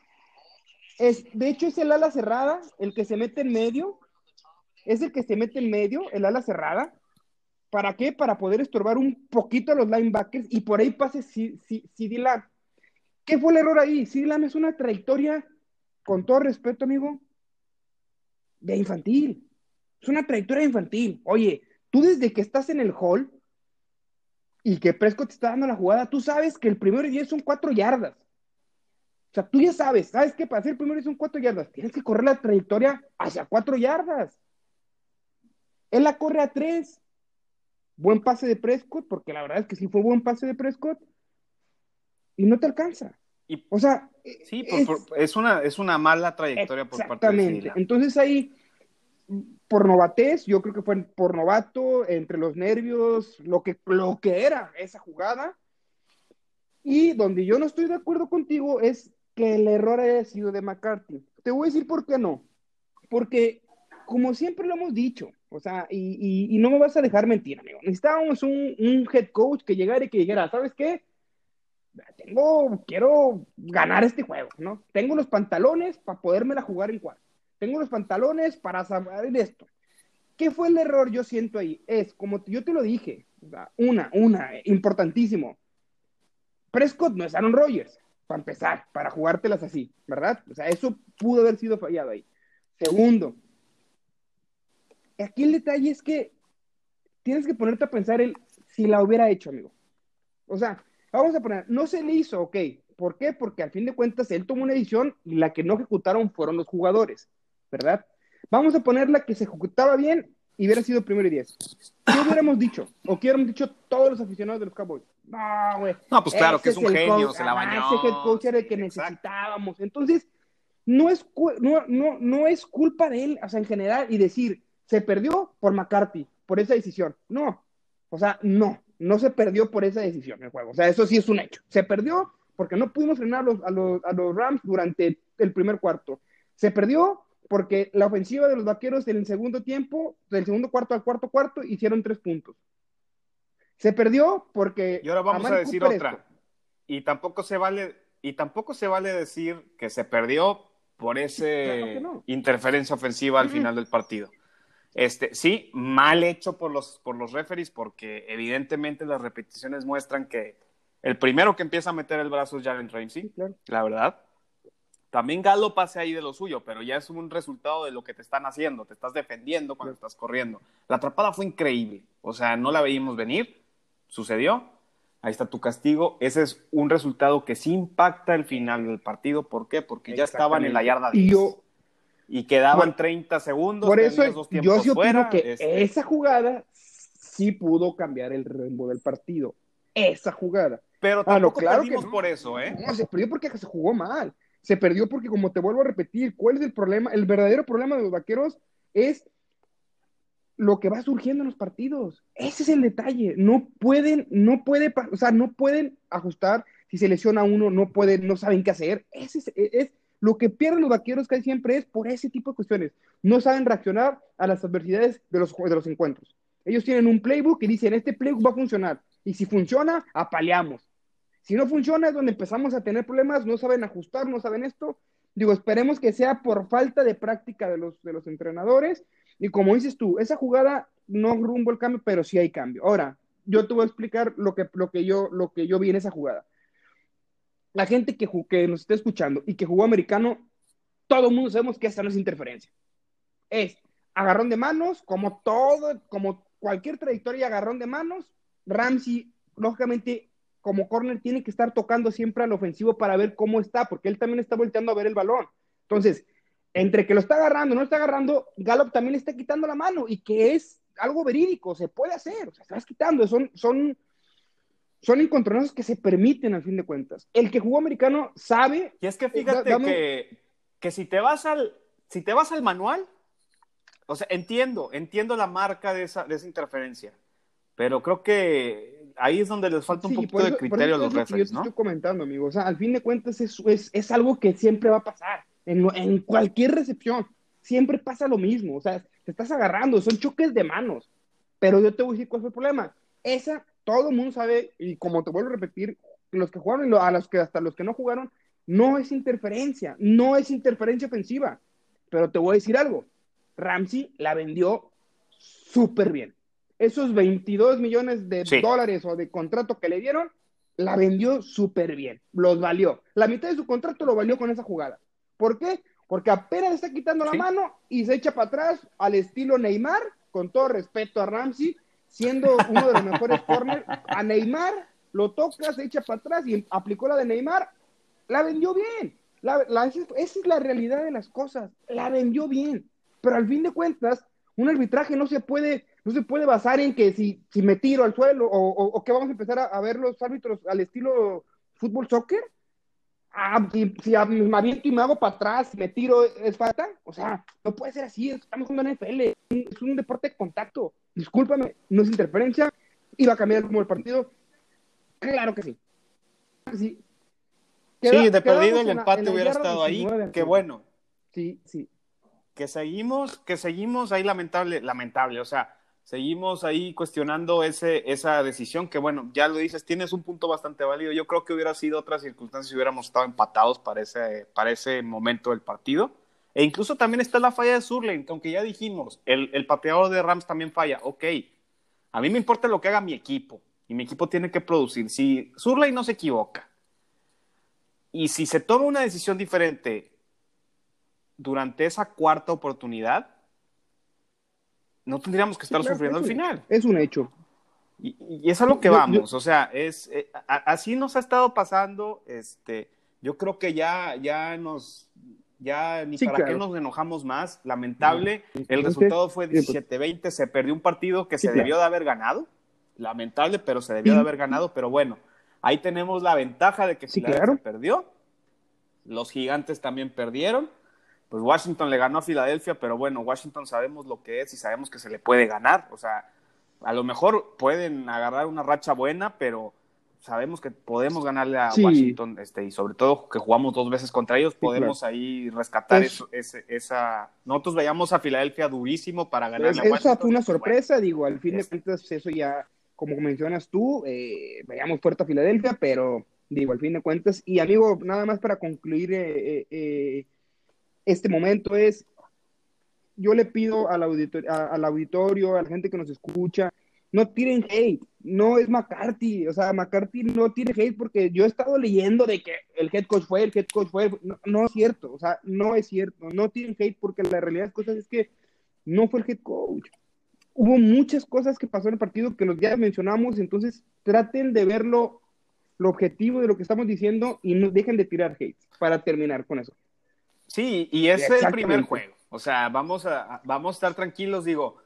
Es, de hecho, es el ala cerrada, el que se mete en medio. Es el que se mete en medio, el ala cerrada. ¿Para qué? Para poder estorbar un poquito a los linebackers y por ahí pase CD Lamb. ¿Qué fue el error ahí? Sí, Lam es una trayectoria, con todo respeto, amigo, de infantil. Es una trayectoria infantil. Oye, tú desde que estás en el hall y que Prescott te está dando la jugada, tú sabes que el primero y diez son cuatro yardas. O sea, tú ya sabes, ¿sabes qué? Para hacer el primero y son cuatro yardas, tienes que correr la trayectoria hacia cuatro yardas. Él la corre a tres. Buen pase de Prescott, porque la verdad es que sí fue buen pase de Prescott y no te alcanza. Y, o sea, sí, es, una, es una mala trayectoria por parte de Exactamente. Entonces ahí, por novatez, yo creo que fue por novato, entre los nervios, lo que, lo que era esa jugada. Y donde yo no estoy de acuerdo contigo es que el error haya sido de McCarthy. Te voy a decir por qué no. Porque, como siempre lo hemos dicho, o sea, y, y, no me vas a dejar mentir, amigo. Necesitábamos un, un head coach que llegara y que dijera, ¿sabes qué? tengo, quiero ganar este juego, ¿no? Tengo los pantalones para podérmela jugar en cuarto. Tengo los pantalones para saber esto. ¿Qué fue el error yo siento ahí? Es, como yo te lo dije, una, una, importantísimo. Prescott no es Aaron Rodgers, para empezar, para jugártelas así, ¿verdad? O sea, eso pudo haber sido fallado ahí. Segundo, aquí el detalle es que tienes que ponerte a pensar el si la hubiera hecho, amigo. O sea, Vamos a poner, no se le hizo, ok. ¿Por qué? Porque al fin de cuentas él tomó una edición y la que no ejecutaron fueron los jugadores, ¿verdad? Vamos a poner la que se ejecutaba bien y hubiera sido primero y diez. ¿Qué hubiéramos dicho? ¿O qué hubiéramos dicho todos los aficionados de los Cowboys? No, güey. No, pues claro, que es, un genio, se la bañó. Ese head coach era el que necesitábamos. Entonces, no es, no, no, no es culpa de él, o sea, en general, y decir, se perdió por McCarthy, por esa decisión. No, o sea, no no se perdió por esa decisión el juego. O sea, eso sí es un hecho. Se perdió porque no pudimos frenar a los, a los, Rams durante el primer cuarto. Se perdió porque la ofensiva de los vaqueros en el segundo tiempo, del segundo cuarto al cuarto cuarto, hicieron tres puntos. Se perdió porque. Y ahora vamos a decir otra. Y tampoco se vale, y tampoco se vale decir que se perdió por ese interferencia ofensiva al final del partido. Este, sí, mal hecho por los, por los referees, porque evidentemente las repeticiones muestran que el primero que empieza a meter el brazo es Jalen Ramsey, la verdad. También Galo pase ahí de lo suyo, pero ya es un resultado de lo que te están haciendo. Te estás defendiendo cuando estás corriendo. La atrapada fue increíble. O sea, no la veíamos venir. Sucedió. Ahí está tu castigo. Ese es un resultado que sí impacta el final del partido. ¿Por qué? Porque ya estaban en la yarda 10. Y, yo, y quedaban 30 segundos. Por eso yo sí que este esa jugada sí pudo cambiar el rumbo del partido. Esa jugada. Pero ah, tampoco claro perdimos por eso, ¿eh? No, se perdió porque se jugó mal se perdió porque, como te vuelvo a repetir, ¿cuál es el problema? El verdadero problema de los vaqueros es lo que va surgiendo en los partidos. Ese es el detalle. No pueden, no puede, o sea, no pueden ajustar. Si se lesiona uno, no pueden, no saben qué hacer. Ese es, es lo que pierden los vaqueros casi siempre es por ese tipo de cuestiones. No saben reaccionar a las adversidades de los, de los encuentros. Ellos tienen un playbook y dicen, este playbook va a funcionar. Y si funciona, apaleamos. Si no funciona es donde empezamos a tener problemas, no saben ajustar, no saben esto. Digo, esperemos que sea por falta de práctica de los, de los entrenadores. Y como dices tú, esa jugada no rumbo el cambio, pero sí hay cambio. Ahora, yo te voy a explicar lo que, lo que, yo, lo que yo vi en esa jugada. La gente que, que nos esté escuchando y que jugó americano, todo el mundo sabemos que esta no es interferencia. Es agarrón de manos, como todo, como cualquier trayectoria agarrón de manos. Ramsey, lógicamente, como corner tiene que estar tocando siempre al ofensivo para ver cómo está, porque él también está volteando a ver el balón. Entonces, entre que lo está agarrando, no está agarrando, Gallup también está quitando la mano y que es algo verídico, se puede hacer, o sea, estás quitando, son, son, son encontronazos que se permiten al fin de cuentas. El que jugó americano sabe. Y es que fíjate que, que si te vas al, si te vas al manual, o sea, entiendo, entiendo la marca de esa, de esa interferencia, pero creo que ahí es donde les falta un poquito de criterio a los referees, ¿no? estoy comentando, amigo. O sea, al fin de cuentas es, es, es algo que siempre va a pasar. En, en, cualquier recepción, siempre pasa lo mismo. O sea, te estás agarrando, son choques de manos. Pero yo te voy a decir cuál es el problema. Esa, todo el mundo sabe, y como te vuelvo a repetir, los que jugaron y a los que hasta los que no jugaron, no es interferencia, no es interferencia ofensiva. Pero te voy a decir algo. Ramsey la vendió súper bien esos 22 millones de dólares o de contrato que le dieron, la vendió súper bien, los valió. La mitad de su contrato lo valió con esa jugada. ¿Por qué? Porque apenas está quitando la mano y se echa para atrás al estilo Neymar, con todo respeto a Ramsey, siendo uno de los mejores corners. A Neymar lo toca, se echa para atrás y aplicó la de Neymar, la vendió bien. esa es la realidad de las cosas, la vendió bien. Pero al fin de cuentas, un arbitraje no se puede no se puede basar en que si, si me tiro al suelo o, o, que vamos a empezar a, ver los árbitros al estilo fútbol soccer. Ah, si, si me aviento y me hago para atrás, me tiro, ¿es falta? O sea, no puede ser así, estamos jugando en NFL, es un deporte de contacto. Discúlpame, no es interferencia, iba a cambiar el rumbo del partido. Claro que sí. Sí, sí de perdido el empate hubiera estado ahí, qué bueno. Sí, sí. Que seguimos, que seguimos ahí lamentable, lamentable, o sea, seguimos ahí cuestionando ese, esa decisión que, bueno, ya lo dices, tienes un punto bastante válido. Yo creo que hubiera sido otra circunstancia si hubiéramos estado empatados para ese, para ese momento del partido. E incluso también está la falla de Surlane, que aunque ya dijimos, el, el pateador de Rams también falla. Ok, a mí me importa lo que haga mi equipo y mi equipo tiene que producir. Si Surlane no se equivoca y si se toma una decisión diferente durante esa cuarta oportunidad, no tendríamos que estar sufriendo al final. Es un hecho. Y, y, es a lo que vamos, o sea, es eh, así nos ha estado pasando, este, yo creo que ya, ya nos, ya ni para qué nos enojamos más, lamentable, el resultado fue 17-20, se perdió un partido que se debió de haber ganado, lamentable, pero se debió de haber ganado, pero bueno, ahí tenemos la ventaja de que se perdió, los gigantes también perdieron, pues Washington le ganó a Filadelfia, pero bueno, Washington sabemos lo que es y sabemos que se le puede ganar. O sea, a lo mejor pueden agarrar una racha buena, pero sabemos que podemos ganarle a Washington, este, y sobre todo que jugamos dos veces contra ellos, podemos ahí rescatar eso, esa. Nosotros veíamos a Filadelfia durísimo para ganar a Washington. Esa fue una sorpresa, digo, al fin de cuentas, eso ya, como mencionas tú, eh, veíamos fuerte a Filadelfia, pero digo, al fin de cuentas, y amigo, nada más para concluir, eh, eh, eh este momento es, yo le pido al auditorio, al auditorio, a la gente que nos escucha, no tiren hate, no es McCarthy, o sea, McCarthy no tiene hate porque yo he estado leyendo de que el head coach fue, el head coach fue, no, es cierto, o sea, no es cierto, no tienen hate porque la realidad de las cosas es que no fue el head coach. Hubo muchas cosas que pasó en el partido que los ya mencionamos, entonces traten de verlo, lo objetivo de lo que estamos diciendo y no dejen de tirar hate para terminar con eso. Sí, y es el primer juego, o sea, vamos a, vamos a estar tranquilos, digo,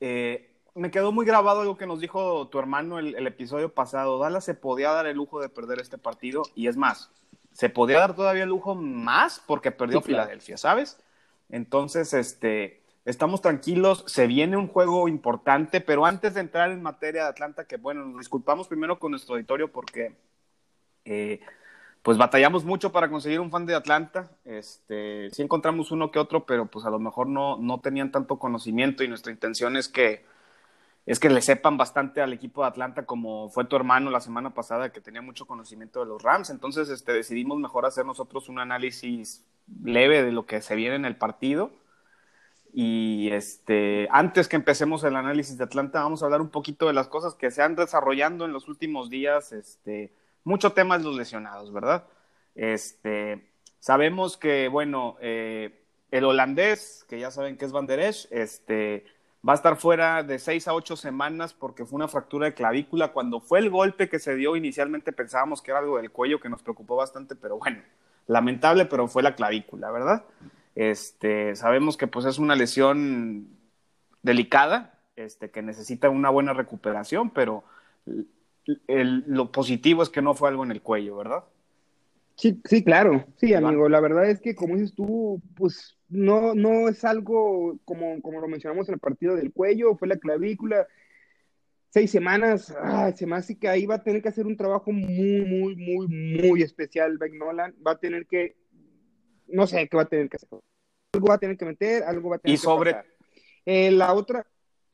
eh, me quedó muy grabado algo que nos dijo tu hermano el, el, episodio pasado. Dallas se podía dar el lujo de perder este partido y es más, se podía dar todavía el lujo más porque perdió sí, Filadelfia, claro. ¿sabes? Entonces, este, estamos tranquilos, se viene un juego importante, pero antes de entrar en materia de Atlanta, que bueno, nos disculpamos primero con nuestro auditorio porque eh, pues batallamos mucho para conseguir un fan de Atlanta. Este, sí encontramos uno que otro, pero pues a lo mejor no, no tenían tanto conocimiento y nuestra intención es que es que le sepan bastante al equipo de Atlanta como fue tu hermano la semana pasada que tenía mucho conocimiento de los Rams. Entonces este, decidimos mejor hacer nosotros un análisis leve de lo que se viene en el partido. Y este, antes que empecemos el análisis de Atlanta, vamos a hablar un poquito de las cosas que se han desarrollando en los últimos días. Este, mucho tema de los lesionados, ¿verdad? Este, sabemos que, bueno, eh, el holandés, que ya saben que es Van der este, va a estar fuera de seis a ocho semanas porque fue una fractura de clavícula. Cuando fue el golpe que se dio, inicialmente pensábamos que era algo del cuello que nos preocupó bastante, pero bueno, lamentable, pero fue la clavícula, ¿verdad? Este, sabemos que pues es una lesión delicada, este, que necesita una buena recuperación, pero el, lo positivo es que no fue algo en el cuello, ¿verdad? Sí, sí, claro, sí, amigo. La verdad es que, como dices tú, pues no, no es algo como, como lo mencionamos en el partido del cuello, fue la clavícula. Seis semanas, ah, se me hace que ahí va a tener que hacer un trabajo muy, muy, muy, muy especial. Beck Nolan va a tener que, no sé qué va a tener que hacer. Algo va a tener que meter, algo va a tener y sobre... que. Eh, la otra,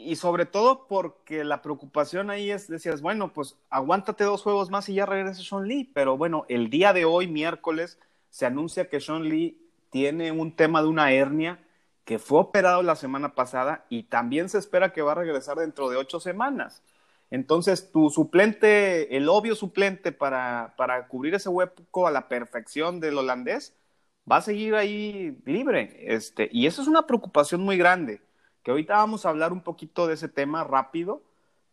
y sobre todo porque la preocupación ahí es, decías, bueno, pues aguántate dos juegos más y ya regresa Sean Lee, pero bueno, el día de hoy, miércoles, se anuncia que Sean Lee tiene un tema de una hernia que fue operado la semana pasada y también se espera que va a regresar dentro de ocho semanas. Entonces, tu suplente, el obvio suplente para, para cubrir ese hueco a la perfección del holandés, va a seguir ahí libre. Este, y eso es una preocupación muy grande que ahorita vamos a hablar un poquito de ese tema rápido,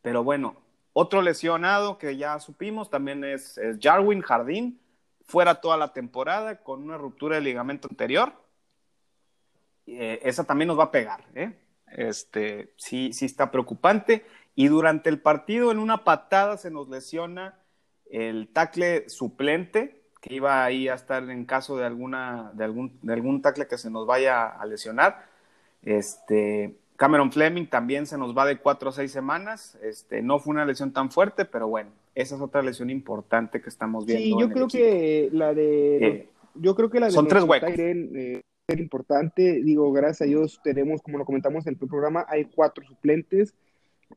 pero bueno, otro lesionado que ya supimos también es, es Jarwin Jardín, fuera toda la temporada con una ruptura de ligamento anterior. Eh, esa también nos va a pegar, ¿eh? Este, sí, sí está preocupante. Y durante el partido, en una patada, se nos lesiona el tackle suplente, que iba ahí a estar en caso de alguna, de algún, de algún tackle que se nos vaya a lesionar. Este, Cameron Fleming también se nos va de cuatro a seis semanas. Este, no fue una lesión tan fuerte, pero bueno, esa es otra lesión importante que estamos viendo. Sí, yo creo que la de. Eh, yo creo que la de. Son tres huecos. Tyren, eh, es importante. Digo, gracias a Dios tenemos, como lo comentamos en el programa, hay cuatro suplentes.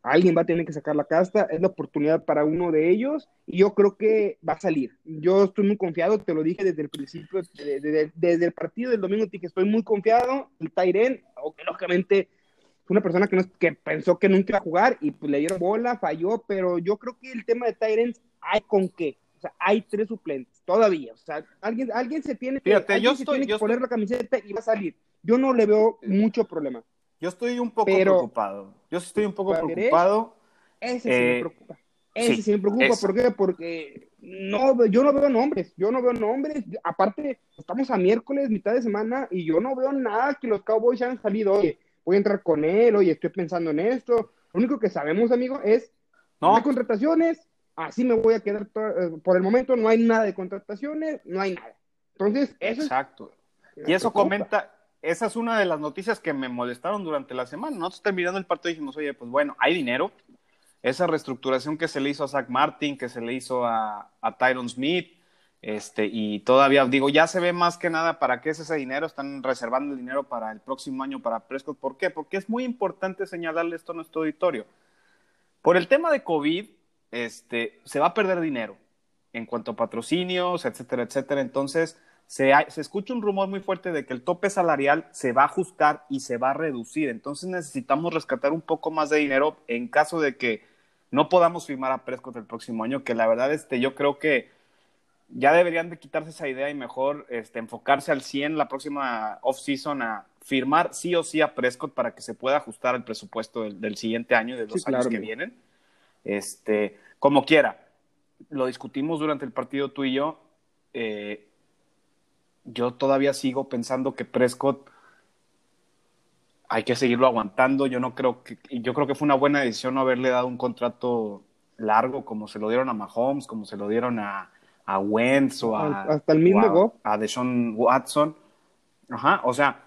Alguien va a tener que sacar la casta. Es la oportunidad para uno de ellos. Y yo creo que va a salir. Yo estoy muy confiado. Te lo dije desde el principio, desde, desde, el partido del domingo. Dije, estoy muy confiado. El Tyren, lógicamente fue una persona que, no, que pensó que nunca iba a jugar y pues le dieron bola, falló, pero yo creo que el tema de Tyrants hay con qué. O sea, hay tres suplentes todavía. O sea, alguien, alguien se tiene que, Fíjate, yo se estoy, tiene yo que poner la camiseta y va a salir. Yo no le veo mucho problema. Yo estoy un poco Pero- preocupado. Yo estoy un poco preocupado. Ese sí Eh, me preocupa. Ese sí, sí, me preocupa. eso. ¿Por qué? Porque no, yo no veo nombres. Yo no veo nombres. Aparte, estamos a miércoles, mitad de semana, y yo no veo nada que los Cowboys hayan salido. Oye, voy a entrar con él, oye, estoy pensando en esto. Lo único que sabemos, amigo, es no No, hay contrataciones, así me voy a quedar eh, por el momento, no hay nada de contrataciones, no hay nada. Entonces, eso es- exacto. me Y eso comenta, esa es una de las noticias que me molestaron durante la semana. Nosotros terminando el partido dijimos, oye, pues bueno, hay dinero. Esa reestructuración que se le hizo a Zach Martin, que se le hizo a, a Tyron Smith, este, y todavía, digo, ya se ve más que nada para qué es ese dinero. Están reservando el dinero para el próximo año para Prescott. ¿Por qué? Porque es muy importante señalarle esto a nuestro auditorio. Por el tema de COVID, este, se va a perder dinero en cuanto a patrocinios, etcétera, etcétera. Entonces, se, se, escucha un rumor muy fuerte de que el tope salarial se va a ajustar y se va a reducir. Entonces necesitamos rescatar un poco más de dinero en caso de que no podamos firmar a Prescott el próximo año, que la verdad este, yo creo que ya deberían de quitarse esa idea y mejor este, enfocarse al 100 la próxima off-season a firmar sí o sí a Prescott para que se pueda ajustar el presupuesto del, siguiente año y de los años que vienen. Este, como quiera, lo discutimos durante el partido tú y yo. Eh, yo todavía sigo pensando que Prescott hay que seguirlo aguantando. Yo no creo que, yo creo que fue una buena decisión no haberle dado un contrato largo como se lo dieron a Mahomes, como se lo dieron a, a Wentz o a, hasta el mismo a, a Deshaun Watson. Ajá, o sea,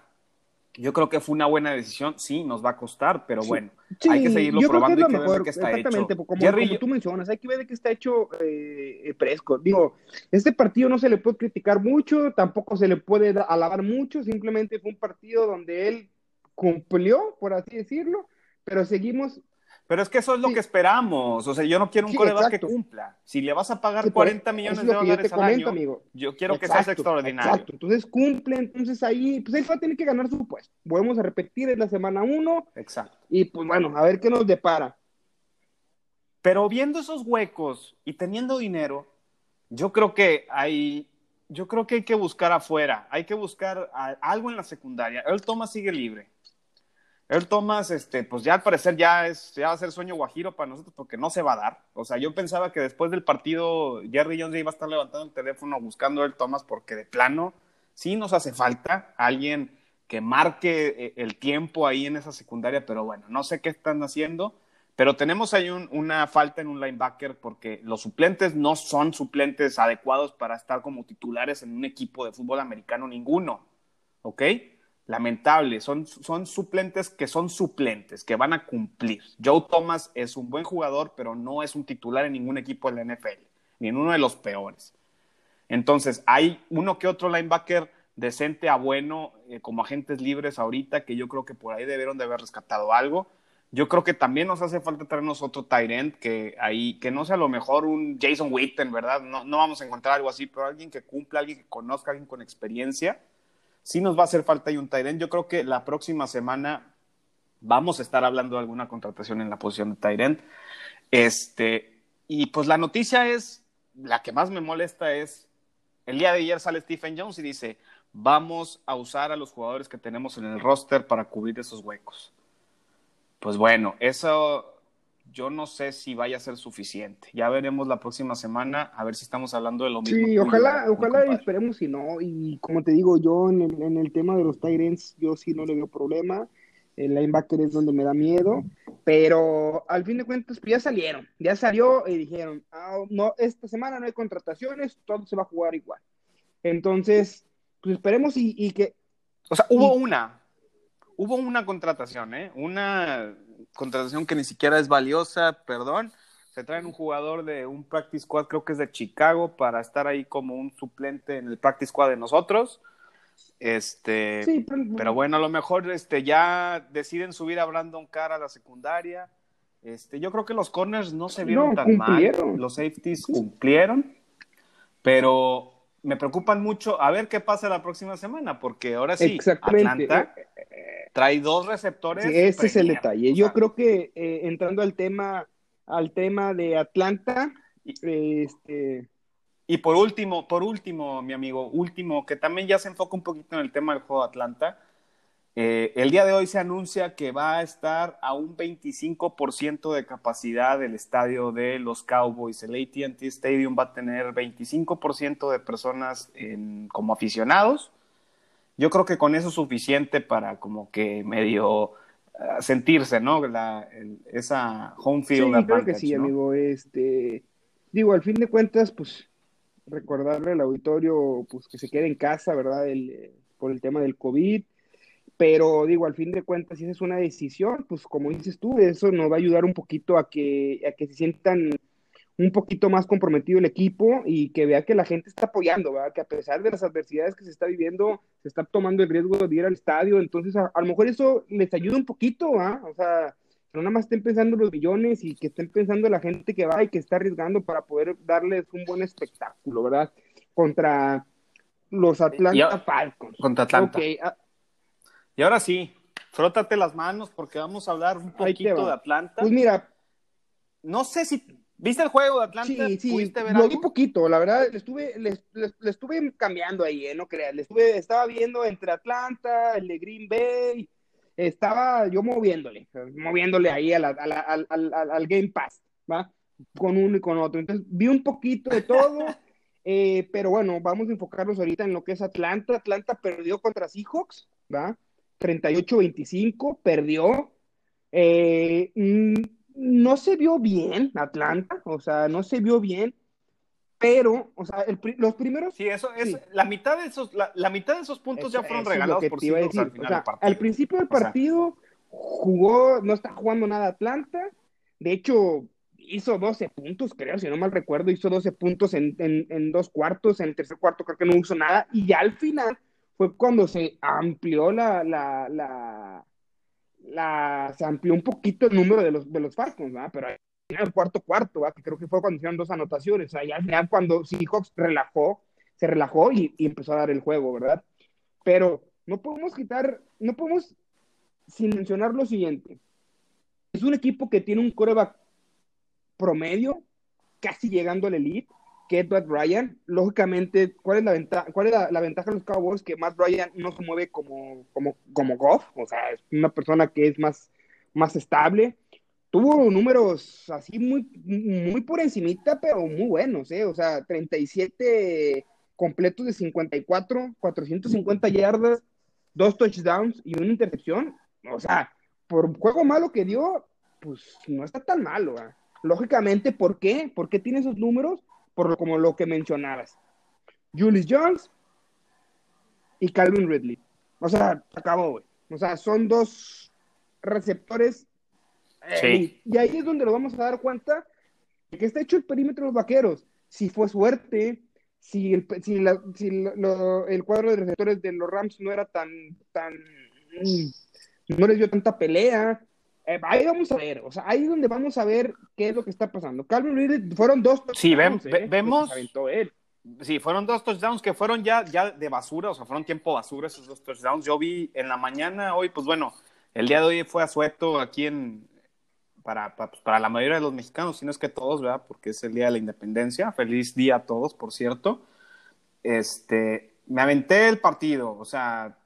yo creo que fue una buena decisión, sí, nos va a costar, pero bueno, hay que seguirlo probando y que ver qué está exactamente, hecho. Como, como, tú mencionas, hay que ver de qué está hecho eh, Prescott. Digo, este partido no se le puede criticar mucho, tampoco se le puede alabar mucho, simplemente fue un partido donde él cumplió, por así decirlo, pero seguimos pero es que eso es lo que esperamos. O sea, yo no quiero un coreback que cumpla. Si le vas a pagar 40 millones de dólares al año, amigo. yo quiero que sea extraordinario. Exacto. Entonces cumple, entonces ahí, pues él va a tener que ganar su puesto. Volvemos a repetir, en la semana 1. Exacto. Y pues bueno, a ver qué nos depara. Pero viendo esos huecos y teniendo dinero, yo creo que hay, yo creo que hay que buscar afuera, hay que buscar algo en la secundaria. El Thomas sigue libre. Earl Thomas, este, pues ya al parecer ya, es, va a ser sueño guajiro para nosotros porque no se va a dar. O sea, yo pensaba que después del partido Jerry Jones iba a estar levantando el teléfono buscando Earl Thomas porque de plano sí nos hace falta alguien que marque eh, el tiempo ahí en esa secundaria, pero bueno, no sé qué están haciendo. Pero tenemos ahí una falta en un linebacker porque los suplentes no son suplentes adecuados para estar como titulares en un equipo de fútbol americano ninguno. ¿Ok? Lamentable, son, son suplentes que son suplentes, que van a cumplir. Joe Thomas es un buen jugador, pero no es un titular en ningún equipo de la NFL, ni en uno de los peores. Entonces, hay uno que otro linebacker decente a bueno eh, como agentes libres ahorita, que yo creo que por ahí debieron de haber rescatado algo. Yo creo que también nos hace falta traernos otro Tyrant que ahí, que no sea a lo mejor un Jason Witten, ¿verdad? No, no vamos a encontrar algo así, pero alguien que cumpla, alguien que conozca, alguien con experiencia sí nos va a hacer falta y un Tyren. Yo creo que la próxima semana vamos a estar hablando de alguna contratación en la posición de Tyren. Este, y pues la noticia es, la que más me molesta es, el día de ayer sale Stephen Jones y dice, vamos a usar a los jugadores que tenemos en el roster para cubrir esos huecos. Pues bueno, eso yo no sé si vaya a ser suficiente. Ya veremos la próxima semana a ver si estamos hablando de lo mismo. Sí, ojalá, ojalá esperemos si no. Y como te digo, yo en el, en el tema de los Tyrants, yo sí no le veo problema. El linebacker es donde me da miedo. Pero al fin de cuentas, pues ya salieron. Ya salió y dijeron, ah, no, esta semana no hay contrataciones, todo se va a jugar igual. Entonces, pues esperemos y, y que... O sea, hubo una, hubo una contratación, ¿eh? Una contratación que ni siquiera es valiosa, perdón. Se traen un jugador de un practice squad, creo que es de Chicago, para estar ahí como un suplente en el practice squad de nosotros. Este, pero, bueno, a lo mejor este, ya deciden subir a Brandon Carr a la secundaria. Este, yo creo que los corners no se vieron tan mal. Los safeties cumplieron. Pero me preocupan mucho a ver qué pasa la próxima semana, porque ahora sí, Atlanta eh, trae dos receptores. Sí, ese es el detalle. Yo creo que eh, entrando al tema, al tema de Atlanta, este... Y por último, por último, mi amigo, último, que también ya se enfoca un poquito en el tema del juego de Atlanta. Eh, el día de hoy se anuncia que va a estar a un 25% de capacidad el estadio de los Cowboys. El ATT Stadium va a tener 25% de personas como aficionados. Yo creo que con eso es suficiente para como que medio eh, sentirse, ¿no? esa home field. Sí, creo que sí, amigo. Este, digo, al fin de cuentas, pues recordarle al auditorio pues que se quede en casa, ¿verdad? El, por el tema del COVID pero digo, al fin de cuentas, si esa es una decisión, pues como dices tú, eso nos va a ayudar un poquito a que, a que se sientan un poquito más comprometido el equipo y que vea que la gente está apoyando, ¿verdad? que a pesar de las adversidades que se está viviendo, se está tomando el riesgo de ir al estadio, entonces a, lo mejor eso les ayuda un poquito, ¿ah? o sea, no nada más estén pensando los millones y que estén pensando la gente que va y que está arriesgando para poder darles un buen espectáculo, ¿verdad? Contra los Atlanta Falcons. Contra Atlanta. Y ahora sí, frótate las manos porque vamos a hablar un poquito de Atlanta. Pues mira. No sé si. ¿Viste el juego de Atlanta? Sí, sí, lo vi poquito, la verdad, le estuve, le, estuve cambiando ahí, ¿eh? no creas, le estuve, estaba viendo entre Atlanta, el de Green Bay, estaba yo moviéndole, moviéndole ahí al, al, Game Pass, ¿va? Con uno y con otro. Entonces, vi un poquito de todo, eh, pero bueno, vamos a enfocarnos ahorita en lo que es Atlanta. Atlanta perdió contra Seahawks, ¿va? 38-25, perdió. Eh, mm, no se vio bien Atlanta, o sea, no se vio bien pero, o sea, los primeros... Sí, eso es, la mitad de esos, la, mitad de esos puntos ya fueron regalados por sí al final del partido. Al principio del partido jugó, no está jugando nada Atlanta, de hecho hizo 12 puntos, creo, si no mal recuerdo, hizo 12 puntos en, en, dos cuartos, en el tercer cuarto creo que no hizo nada, y ya al final fue cuando se amplió la, la, la, se amplió un poquito el número de los, de los Falcons, ¿verdad? Pero el cuarto cuarto, que creo que fue cuando hicieron dos anotaciones. Sea, al final cuando Seahawks relajó, se relajó y, empezó a dar el juego, ¿verdad? Pero no podemos quitar, no podemos sin mencionar lo siguiente. Es un equipo que tiene un coreback promedio, casi llegando al elite, que Matt Ryan. Lógicamente, ¿cuál es la ventaja, cuál es la, ventaja de los Cowboys? Que Matt Ryan no se mueve como, como, como Goff, o sea, es una persona que es más, más estable tuvo números así muy, muy por encimita, pero muy buenos, ¿eh? O sea, 37 completos de 54, 450 yardas, dos touchdowns y una intercepción. O sea, por juego malo que dio, pues no está tan malo. ¿eh? Lógicamente, ¿por qué? ¿Por qué tiene esos números? Por lo, como lo que mencionabas. Julius Jones y Calvin Ridley. O sea, acabó, güey. O sea, son dos receptores y ahí es donde nos vamos a dar cuenta de que está hecho el perímetro de los vaqueros. Si fue suerte, si el, si el cuadro de receptores de los Rams no era tan, tan, no les dio tanta pelea. Eh, ahí vamos a ver, o sea, ahí es donde vamos a ver qué es lo que está pasando. Calvin Ridley fueron dos Sí, ¿eh? vemos. Sí, fueron dos touchdowns que fueron ya, ya de basura, o sea, fueron tiempo basura esos dos touchdowns. Yo vi en la mañana hoy, pues bueno, el día de hoy fue a sueto aquí en, para, para, pues, para, la mayoría de los mexicanos, si no es que todos, ¿verdad? Porque es el Día de la Independencia. Feliz día a todos, por cierto. Este, me aventé el partido, o sea,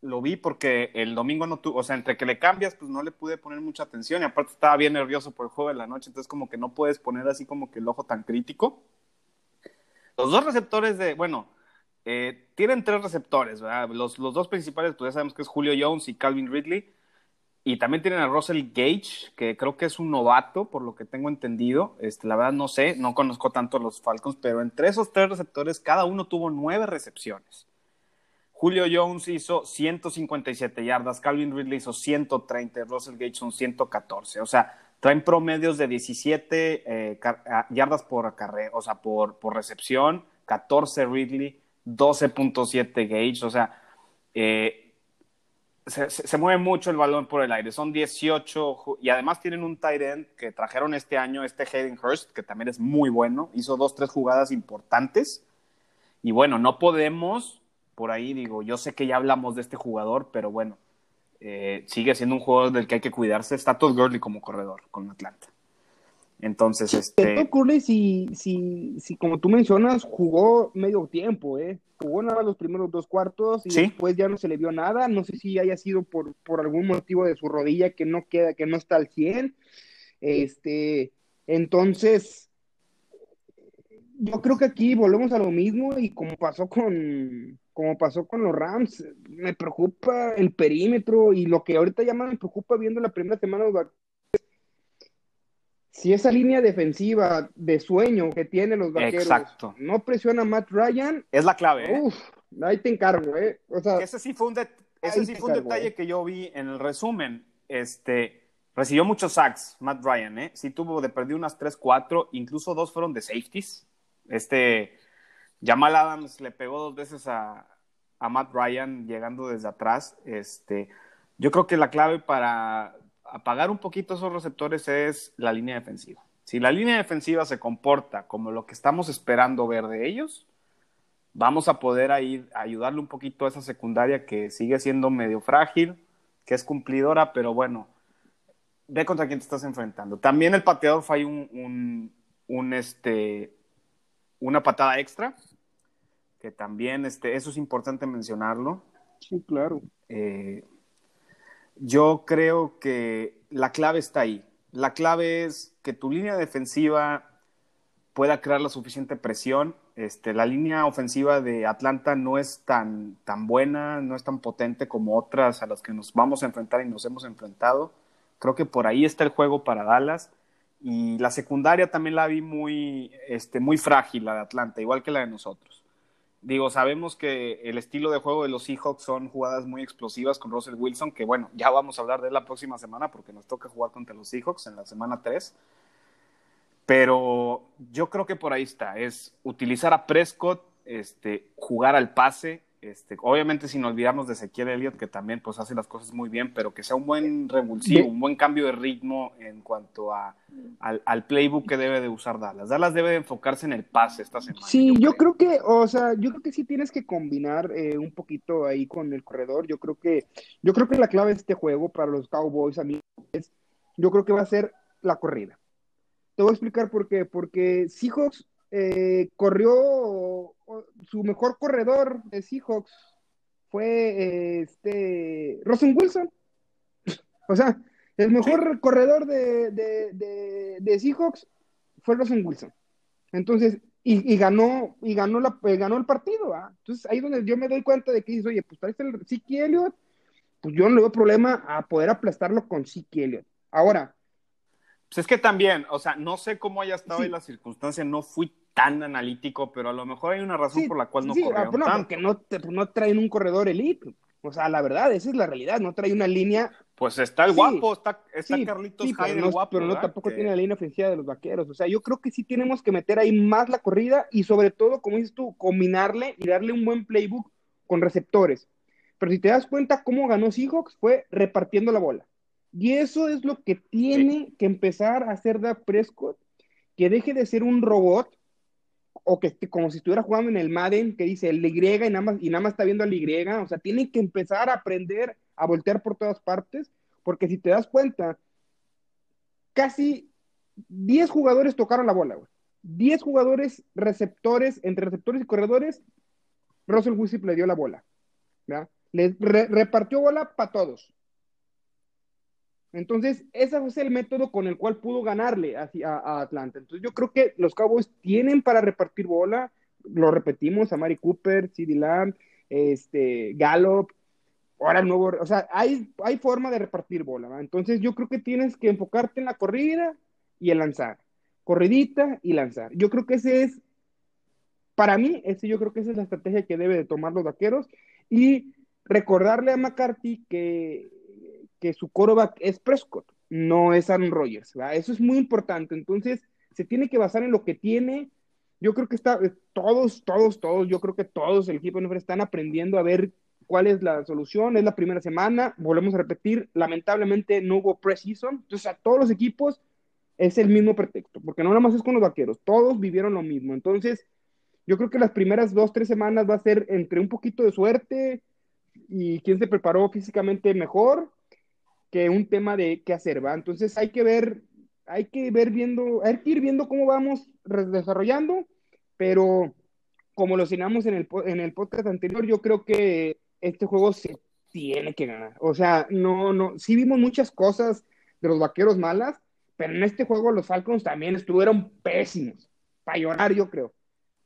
lo vi porque el domingo no tuvo, o sea, entre que le cambias, pues no le pude poner mucha atención y aparte estaba bien nervioso por el juego de la noche, entonces como que no puedes poner así como que el ojo tan crítico. Los dos receptores de, bueno, eh, tienen tres receptores, ¿verdad? Los, los dos principales, pues ya sabemos que es Julio Jones y Calvin Ridley. Y también tienen a Russell Gage, que creo que es un novato, por lo que tengo entendido. Este, la verdad no sé, no conozco tanto a los Falcons, pero entre esos tres receptores, cada uno tuvo nueve recepciones. Julio Jones hizo 157 yardas, Calvin Ridley hizo 130, Russell Gage son 114. O sea, traen promedios de 17 eh, yardas por acarreo, o sea, por, por recepción, 14 Ridley, 12.7 Gage, o sea, eh, se, mueve mucho el balón por el aire. Son 18 y además tienen un tight end que trajeron este año, este Hayden Hurst, que también es muy bueno. Hizo dos, tres jugadas importantes. Y bueno, no podemos, por ahí digo, yo sé que ya hablamos de este jugador, pero bueno, eh, sigue siendo un jugador del que hay que cuidarse. Está Todd Gurley como corredor con Atlanta. Entonces, este. Todd Gurley, si, si, si como tú mencionas, jugó medio tiempo, ¿eh? jugó nada los primeros dos cuartos y después ya no se le vio nada. No sé si haya sido por, por algún motivo de su rodilla que no queda, que no está al 100. Este, entonces, yo creo que aquí volvemos a lo mismo y como pasó con, como pasó con los Rams, me preocupa el perímetro y lo que ahorita ya me preocupa viendo la primera semana de si esa línea defensiva de sueño que tiene los vaqueros no presiona a Matt Ryan, es la clave. ¿eh? ahí te encargo, ¿eh? ese sí fue un, ese sí fue un detalle ¿eh? que yo vi en el resumen. Este, recibió muchos sacks Matt Ryan, ¿eh? Sí tuvo de perder unas 3, 4, incluso dos fueron de safeties. Este, Jamal Adams le pegó dos veces a, Matt Ryan llegando desde atrás. Este, yo creo que la clave para apagar un poquito esos receptores es la línea defensiva. Si la línea defensiva se comporta como lo que estamos esperando ver de ellos, vamos a poder ahí ayudarle un poquito a esa secundaria que sigue siendo medio frágil, que es cumplidora, pero bueno, ve contra quién te estás enfrentando. También el pateador fue un, un, este, una patada extra, que también este, eso es importante mencionarlo. Sí, claro. Eh, yo creo que la clave está ahí. La clave es que tu línea defensiva pueda crear la suficiente presión. Este, la línea ofensiva de Atlanta no es tan, tan buena, no es tan potente como otras a las que nos vamos a enfrentar y nos hemos enfrentado. Creo que por ahí está el juego para Dallas. Y la secundaria también la vi muy, este, muy frágil, la de Atlanta, igual que la de nosotros. Digo, sabemos que el estilo de juego de los Seahawks son jugadas muy explosivas con Russell Wilson, que bueno, ya vamos a hablar de él la próxima semana porque nos toca jugar contra los Seahawks en la semana 3. Pero yo creo que por ahí está, es utilizar a Prescott, este, jugar al pase, este, obviamente sin olvidarnos de Ezequiel Elliott, que también pues hace las cosas muy bien, pero que sea un buen revulsivo, un buen cambio de ritmo en cuanto a, al, playbook que debe de usar Dallas. Dallas debe de enfocarse en el pase esta semana. Sí, yo, creo. que, o sea, yo creo que sí tienes que combinar eh, un poquito ahí con el corredor. Yo creo que, yo creo que la clave de este juego para los Cowboys, a mí, es, yo creo que va a ser la corrida. Te voy a explicar por qué. Porque Seahawks eh, corrió su mejor corredor de Seahawks fue eh, este Rosen Wilson. o sea, el mejor corredor de, de, Seahawks fue Rosen Wilson. Entonces, y, ganó, y ganó, la, eh, ganó el partido. Entonces, ahí es donde yo me doy cuenta de que dices, oye, pues traes el Siki Elliott, pues yo no le veo problema a poder aplastarlo con Siki Elliott. Ahora, pues es que también, o sea, no sé cómo haya estado en la circunstancia, no fui tan analítico, pero a lo mejor hay una razón por la cual no sí, ah, no, porque no, no traen un corredor elite. O sea, la verdad, esa es la realidad, no trae una línea. Pues está el guapo, está, está Carlitos pero no, guapo. Pero no tampoco tiene la línea ofensiva de los vaqueros. O sea, yo creo que sí tenemos que meter ahí más la corrida y sobre todo, como dices tú, combinarle y darle un buen playbook con receptores. Pero si te das cuenta cómo ganó Seahawks, fue repartiendo la bola. Y eso es lo que tiene que empezar a hacer Dak Prescott, que deje de ser un robot, o que como si estuviera jugando en el Madden, que dice el Y y nada más, y nada más está viendo al Y, o sea, tiene que empezar a aprender a voltear por todas partes, porque si te das cuenta, casi 10 jugadores tocaron la bola, güey. 10 jugadores receptores, entre receptores y corredores, Russell Wilson le dio la bola. Le repartió bola para todos. Entonces, ese fue el método con el cual pudo ganarle a, Atlanta. Entonces, yo creo que los Cowboys tienen para repartir bola, lo repetimos, a Mari Cooper, CD Lamb, este, Gallup, ahora el nuevo, o sea, hay, hay forma de repartir bola, Entonces, yo creo que tienes que enfocarte en la corrida y el lanzar. Corridita y lanzar. Yo creo que ese es, para mí, ese yo creo que esa es la estrategia que debe de tomar los vaqueros y recordarle a McCarthy que que su coreback es Prescott, no es Aaron Rodgers. Eso es muy importante. Entonces, se tiene que basar en lo que tiene. Yo creo que está, eh, todos, todos, todos, yo creo que todos el equipo de están aprendiendo a ver cuál es la solución. Es la primera semana, volvemos a repetir, lamentablemente no hubo preseason. Entonces, a todos los equipos es el mismo pretexto, porque no nada más es con los vaqueros, todos vivieron lo mismo. Entonces, yo creo que las primeras dos, tres semanas va a ser entre un poquito de suerte y quién se preparó físicamente mejor que un tema de qué hacer, ¿va? Entonces hay que ver, hay que ver viendo, hay que ir viendo cómo vamos desarrollando, pero como lo cenamos en el, en el podcast anterior, yo creo que este juego se tiene que ganar. O sea, no, no, sí vimos muchas cosas de los vaqueros malas, pero en este juego los Falcons también estuvieron pésimos, para llorar yo creo.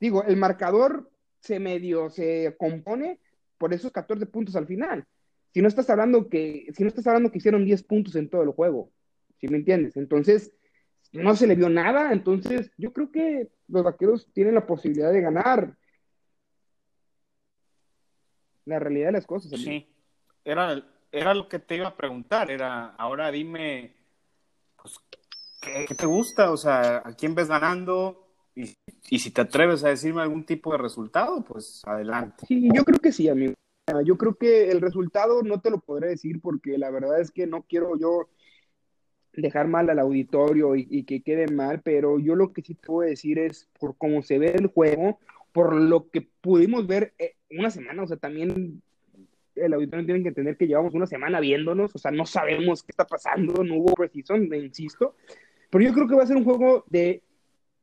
Digo, el marcador se medio, se compone por esos 14 puntos al final, si no estás hablando que, si no estás hablando que hicieron 10 puntos en todo el juego, si me entiendes? Entonces, no se le vio nada, entonces yo creo que los vaqueros tienen la posibilidad de ganar. La realidad de las cosas. Sí, era, era lo que te iba a preguntar, era, ahora dime, pues, ¿qué, te gusta? O sea, ¿a quién ves ganando? Y, y, si te atreves a decirme algún tipo de resultado, pues adelante. Sí, yo creo que sí, amigo. Yo creo que el resultado no te lo podré decir porque la verdad es que no quiero yo dejar mal al auditorio y, que quede mal, pero yo lo que sí puedo decir es por cómo se ve el juego, por lo que pudimos ver eh, una semana, o sea, también el auditorio tiene que entender que llevamos una semana viéndonos, o sea, no sabemos qué está pasando, no hubo precision, insisto, pero yo creo que va a ser un juego de,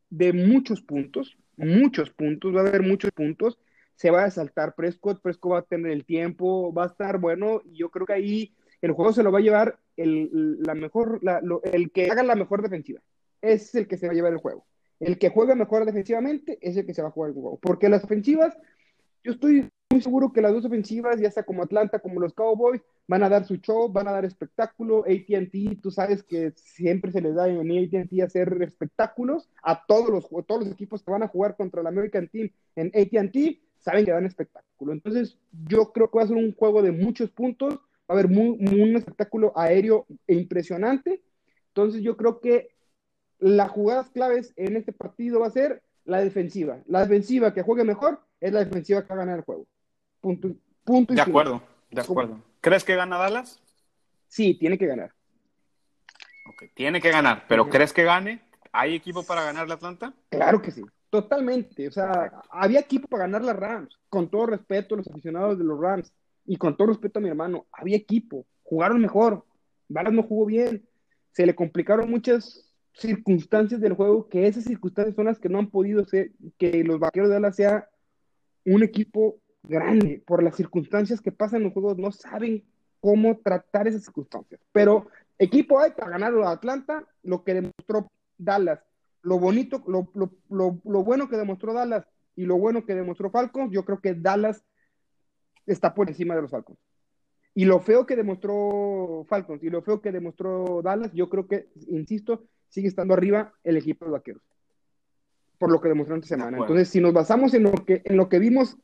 de muchos puntos, muchos puntos, va a haber muchos puntos, se va a saltar Prescott, Prescott va a tener el tiempo, va a estar bueno, y yo creo que ahí el juego se lo va a llevar el, la mejor, el que haga la mejor defensiva, es el que se va a llevar el juego. El que juega mejor defensivamente es el que se va a jugar el juego. Porque las ofensivas, yo estoy muy seguro que las dos ofensivas, ya sea como Atlanta, como los Cowboys, van a dar su show, van a dar espectáculo. ATT, tú sabes que siempre se les da en ATT hacer espectáculos. A todos los, todos los equipos que van a jugar contra el American Team en ATT, saben que dan espectáculo. Entonces, yo creo que va a ser un juego de muchos puntos. Va a haber un espectáculo aéreo e impresionante. Entonces, yo creo que las jugadas claves en este partido va a ser la defensiva. La defensiva que juegue mejor es la defensiva que va a ganar el juego. Punto, punto de acuerdo, de acuerdo. ¿Crees que gana Dallas? Sí, tiene que ganar. Tiene que ganar, pero ¿crees que gane? ¿Hay equipo para ganar la Atlanta? Claro que sí, totalmente. O sea, había equipo para ganar la Rams, con todo respeto a los aficionados de los Rams y con todo respeto a mi hermano, había equipo, jugaron mejor, Dallas no jugó bien, se le complicaron muchas circunstancias del juego, que esas circunstancias son las que no han podido ser, que los vaqueros de Dallas sea un equipo grande, por las circunstancias que pasan en los juegos, no saben cómo tratar esas circunstancias. Pero equipo hay para ganar a Atlanta, lo que demostró Dallas, lo bonito, lo, lo, lo, bueno que demostró Dallas y lo bueno que demostró Falcons, yo creo que Dallas está por encima de los Falcons. Y lo feo que demostró Falcons y lo feo que demostró Dallas, yo creo que, insisto, sigue estando arriba el equipo de vaqueros. Por lo que demostró esta semana. Entonces, si nos basamos en lo que, en lo que vimos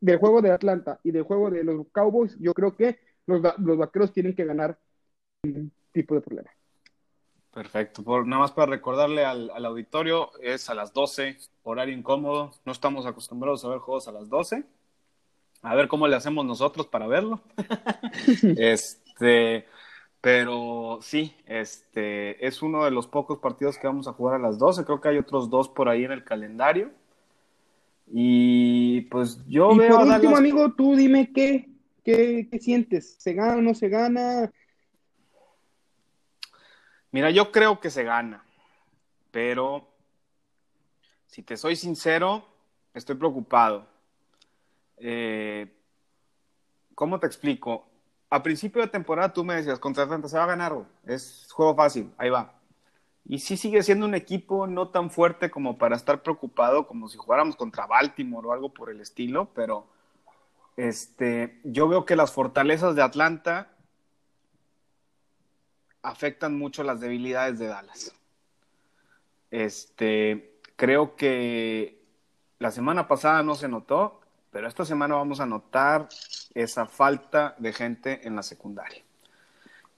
del juego de Atlanta y del juego de los Cowboys, yo creo que los, vaqueros tienen que ganar un tipo de problema. Perfecto. Por, nada más para recordarle al, al, auditorio, es a las 12, horario incómodo. No estamos acostumbrados a ver juegos a las 12. A ver cómo le hacemos nosotros para verlo. este, pero sí, este es uno de los pocos partidos que vamos a jugar a las 12. Creo que hay otros dos por ahí en el calendario. Y pues yo y veo. Por último, amigo, tú dime qué, qué, qué sientes. ¿Se gana o no se gana? Mira, yo creo que se gana. Pero si te soy sincero, estoy preocupado. Eh, ¿Cómo te explico? a principio de temporada tú me decías, contra Atlanta se va a ganar, es juego fácil, ahí va. Y sí sigue siendo un equipo no tan fuerte como para estar preocupado como si jugáramos contra Baltimore o algo por el estilo, pero este, yo veo que las fortalezas de Atlanta afectan mucho las debilidades de Dallas. Este, creo que la semana pasada no se notó, pero esta semana vamos a notar esa falta de gente en la secundaria.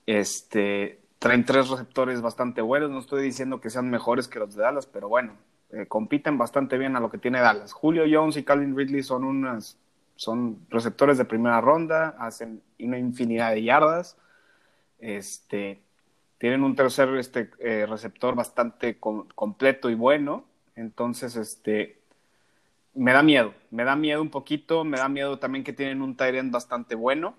Este, traen tres receptores bastante buenos, no estoy diciendo que sean mejores que los de Dallas, pero bueno, eh, compiten bastante bien a lo que tiene Dallas. Julio Jones y Calvin Ridley son unas son receptores de primera ronda, hacen una infinidad de yardas. Este, tienen un tercer este, eh, receptor bastante completo y bueno. Entonces, este, me da miedo, me da miedo un poquito, me da miedo también que tienen un Tyrant bastante bueno,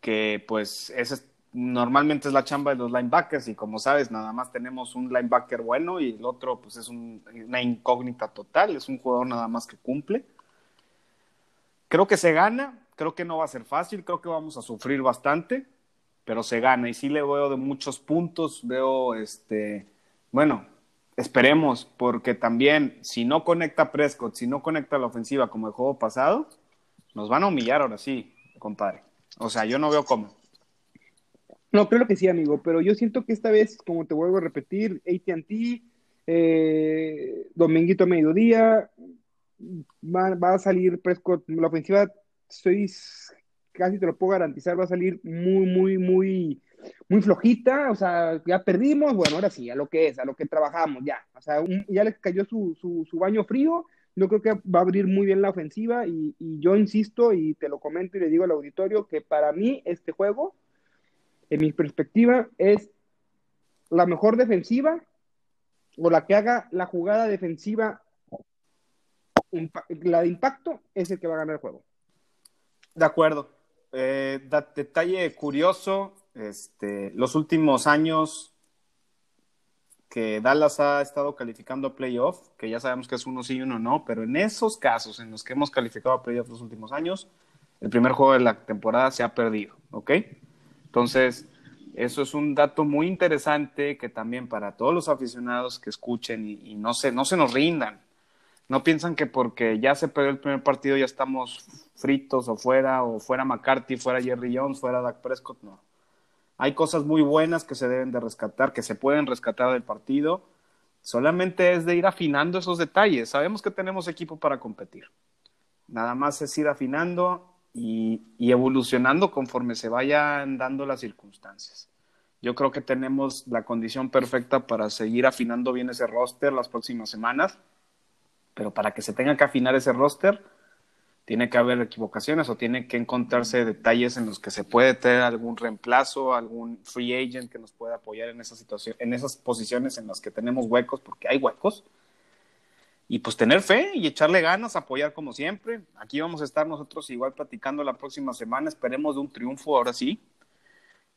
que pues ese normalmente es la chamba de los linebackers y como sabes, nada más tenemos un linebacker bueno y el otro pues es una incógnita total, es un jugador nada más que cumple. Creo que se gana, creo que no va a ser fácil, creo que vamos a sufrir bastante, pero se gana y sí le veo de muchos puntos, veo este, bueno, Esperemos, porque también si no conecta Prescott, si no conecta la ofensiva como el juego pasado, nos van a humillar ahora sí, compadre. O sea, yo no veo cómo. No, creo que sí, amigo, pero yo siento que esta vez, como te vuelvo a repetir, ATT, eh, Dominguito a mediodía, va, va, a salir Prescott, la ofensiva, estoy casi te lo puedo garantizar, va a salir muy, muy, muy muy flojita, o sea, ya perdimos, bueno, ahora sí, a lo que es, a lo que trabajamos, ya, o sea, ya le cayó su, su, baño frío, yo creo que va a abrir muy bien la ofensiva y, yo insisto y te lo comento y le digo al auditorio que para mí este juego, en mi perspectiva, es la mejor defensiva o la que haga la jugada defensiva la de impacto es el que va a ganar el juego. De acuerdo. Eh, detalle curioso, este, los últimos años que Dallas ha estado calificando a playoff, que ya sabemos que es uno sí y uno no, pero en esos casos en los que hemos calificado a playoff los últimos años, el primer juego de la temporada se ha perdido, ¿ok? Entonces, eso es un dato muy interesante que también para todos los aficionados que escuchen y, no, se, no se nos rindan. No piensan que porque ya se perdió el primer partido ya estamos fritos o fuera, o fuera McCarthy, fuera Jerry Jones, fuera Dak Prescott, no. Hay cosas muy buenas que se deben de rescatar, que se pueden rescatar del partido. Solamente es de ir afinando esos detalles. Sabemos que tenemos equipo para competir. Nada más es ir afinando y, evolucionando conforme se vayan dando las circunstancias. Yo creo que tenemos la condición perfecta para seguir afinando bien ese roster las próximas semanas, pero para que se tenga que afinar ese roster, tiene que haber equivocaciones o tiene que encontrarse detalles en los que se puede tener algún reemplazo, algún free agent que nos pueda apoyar en esa situación, en esas posiciones en las que tenemos huecos, porque hay huecos y pues tener fe y echarle ganas, apoyar como siempre. Aquí vamos a estar nosotros igual platicando la próxima semana, esperemos de un triunfo ahora sí.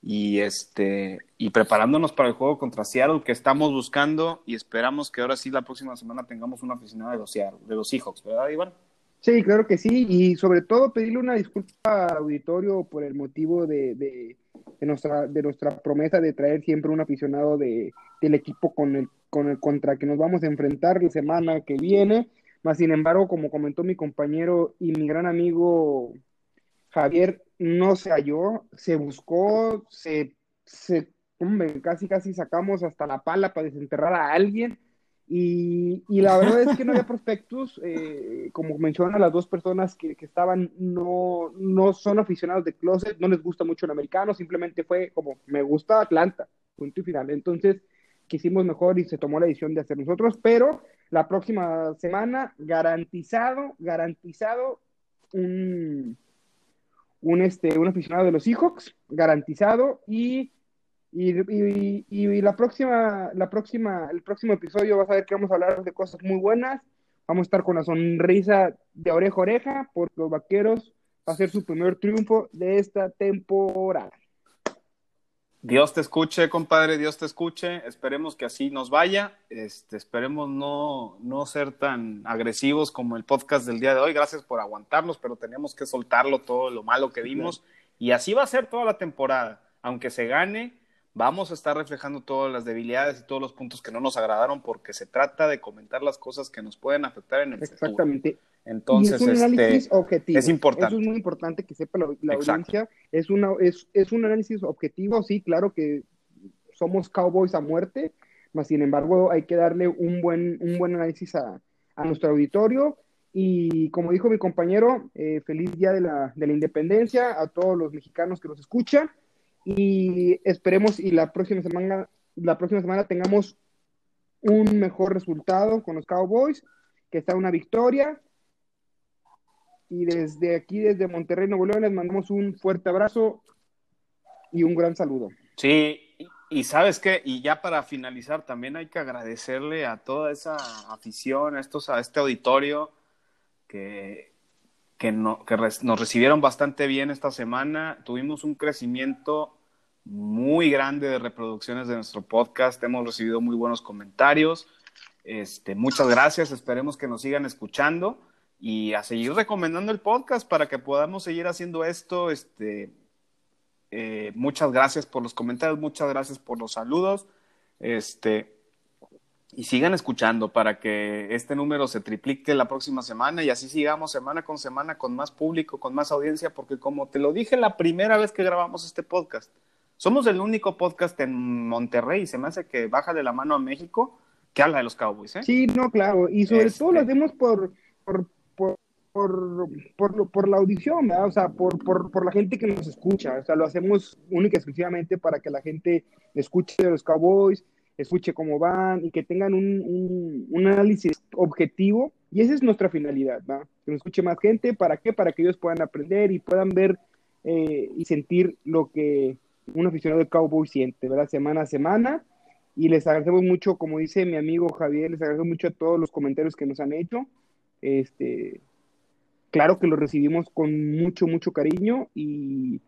Y este y preparándonos para el juego contra Seattle que estamos buscando y esperamos que ahora sí la próxima semana tengamos una aficionada de los Seattle, de los Seahawks, ¿verdad, Iván? Sí, claro que sí, y sobre todo pedirle una disculpa al auditorio por el motivo de, de, nuestra, de nuestra promesa de traer siempre un aficionado de, del equipo con el con el contra que nos vamos a enfrentar la semana que viene. Más sin embargo, como comentó mi compañero y mi gran amigo Javier, no se halló, se buscó, se, se casi casi sacamos hasta la pala para desenterrar a alguien. Y, y la verdad es que no había prospectos, eh, como mencionan las dos personas que, que, estaban, no, no son aficionados de closet, no les gusta mucho el americano, simplemente fue como, me gusta Atlanta, punto y final. Entonces, quisimos mejor y se tomó la decisión de hacer nosotros, pero la próxima semana garantizado, garantizado un, un, este, un aficionado de los Seahawks, garantizado y, y, y, la próxima, la próxima, el próximo episodio vas a ver que vamos a hablar de cosas muy buenas, vamos a estar con la sonrisa de oreja a oreja porque los vaqueros va a ser su primer triunfo de esta temporada. Dios te escuche, compadre, Dios te escuche. Esperemos que así nos vaya. Este, esperemos no, no ser tan agresivos como el podcast del día de hoy. Gracias por aguantarnos, pero tenemos que soltarlo todo lo malo que vimos. Y así va a ser toda la temporada. Aunque se gane, vamos a estar reflejando todas las debilidades y todos los puntos que no nos agradaron, porque se trata de comentar las cosas que nos pueden afectar en el futuro. Exactamente. Entonces, es un este, análisis objetivo. Es importante. Eso es muy importante que sepa la, audiencia. Es, una, es, es un análisis objetivo, sí, claro que somos cowboys a muerte, mas sin embargo hay que darle un buen, un buen análisis a, a nuestro auditorio. Y como dijo mi compañero, eh, feliz día de la, de la independencia a todos los mexicanos que nos escuchan. Y esperemos y la próxima semana, la próxima semana tengamos un mejor resultado con los Cowboys, que está una victoria y desde aquí, desde Monterrey, Nuevo León, les mandamos un fuerte abrazo y un gran saludo. Sí, y sabes qué, y ya para finalizar, también hay que agradecerle a toda esa afición, a, estos, a este auditorio que, que, no, que nos recibieron bastante bien esta semana. Tuvimos un crecimiento muy grande de reproducciones de nuestro podcast, hemos recibido muy buenos comentarios. Este, muchas gracias, esperemos que nos sigan escuchando y a seguir recomendando el podcast para que podamos seguir haciendo esto. Este, eh, muchas gracias por los comentarios, muchas gracias por los saludos. Este, y sigan escuchando para que este número se triplique la próxima semana y así sigamos semana con semana con más público, con más audiencia, porque como te lo dije la primera vez que grabamos este podcast, somos el único podcast en Monterrey, se me hace que baja de la mano a México, que habla de los Cowboys. ¿eh? Sí, no, claro, y sobre todo lo este hacemos por, por por, por, por, la audición, o sea, por, por, la gente que nos escucha, o sea, lo hacemos única y exclusivamente para que la gente escuche de los Cowboys, escuche cómo van y que tengan un, un, análisis objetivo, y esa es nuestra finalidad, ¿no? Que nos escuche más gente, ¿para qué? Para que ellos puedan aprender y puedan ver eh, y sentir lo que un aficionado de Cowboys siente, ¿verdad? Semana a semana, y les agradecemos mucho, como dice mi amigo Javier, les agradecemos mucho a todos los comentarios que nos han hecho, este, claro que lo recibimos con mucho, mucho cariño y,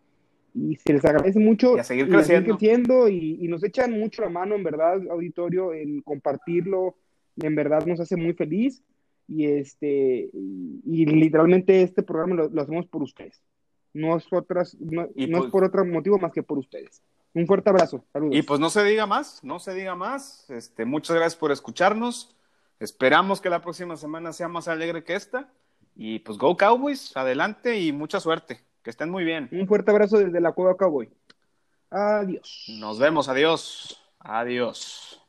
se les agradece mucho. Y a seguir creciendo. y, nos echan mucho la mano, en verdad, auditorio, en compartirlo. En verdad nos hace muy feliz. Y, este, y, literalmente este programa lo, hacemos por ustedes. No es, otras, no, es pues por otro motivo más que por ustedes. Un fuerte abrazo. Saludos. Y pues no se diga más, no se diga más. Este, muchas gracias por escucharnos. Esperamos que la próxima semana sea más alegre que esta. Y pues Go Cowboys, adelante y mucha suerte. Que estén muy bien. Un fuerte abrazo desde la Cueva Cowboy. Adiós. Nos vemos, adiós. Adiós.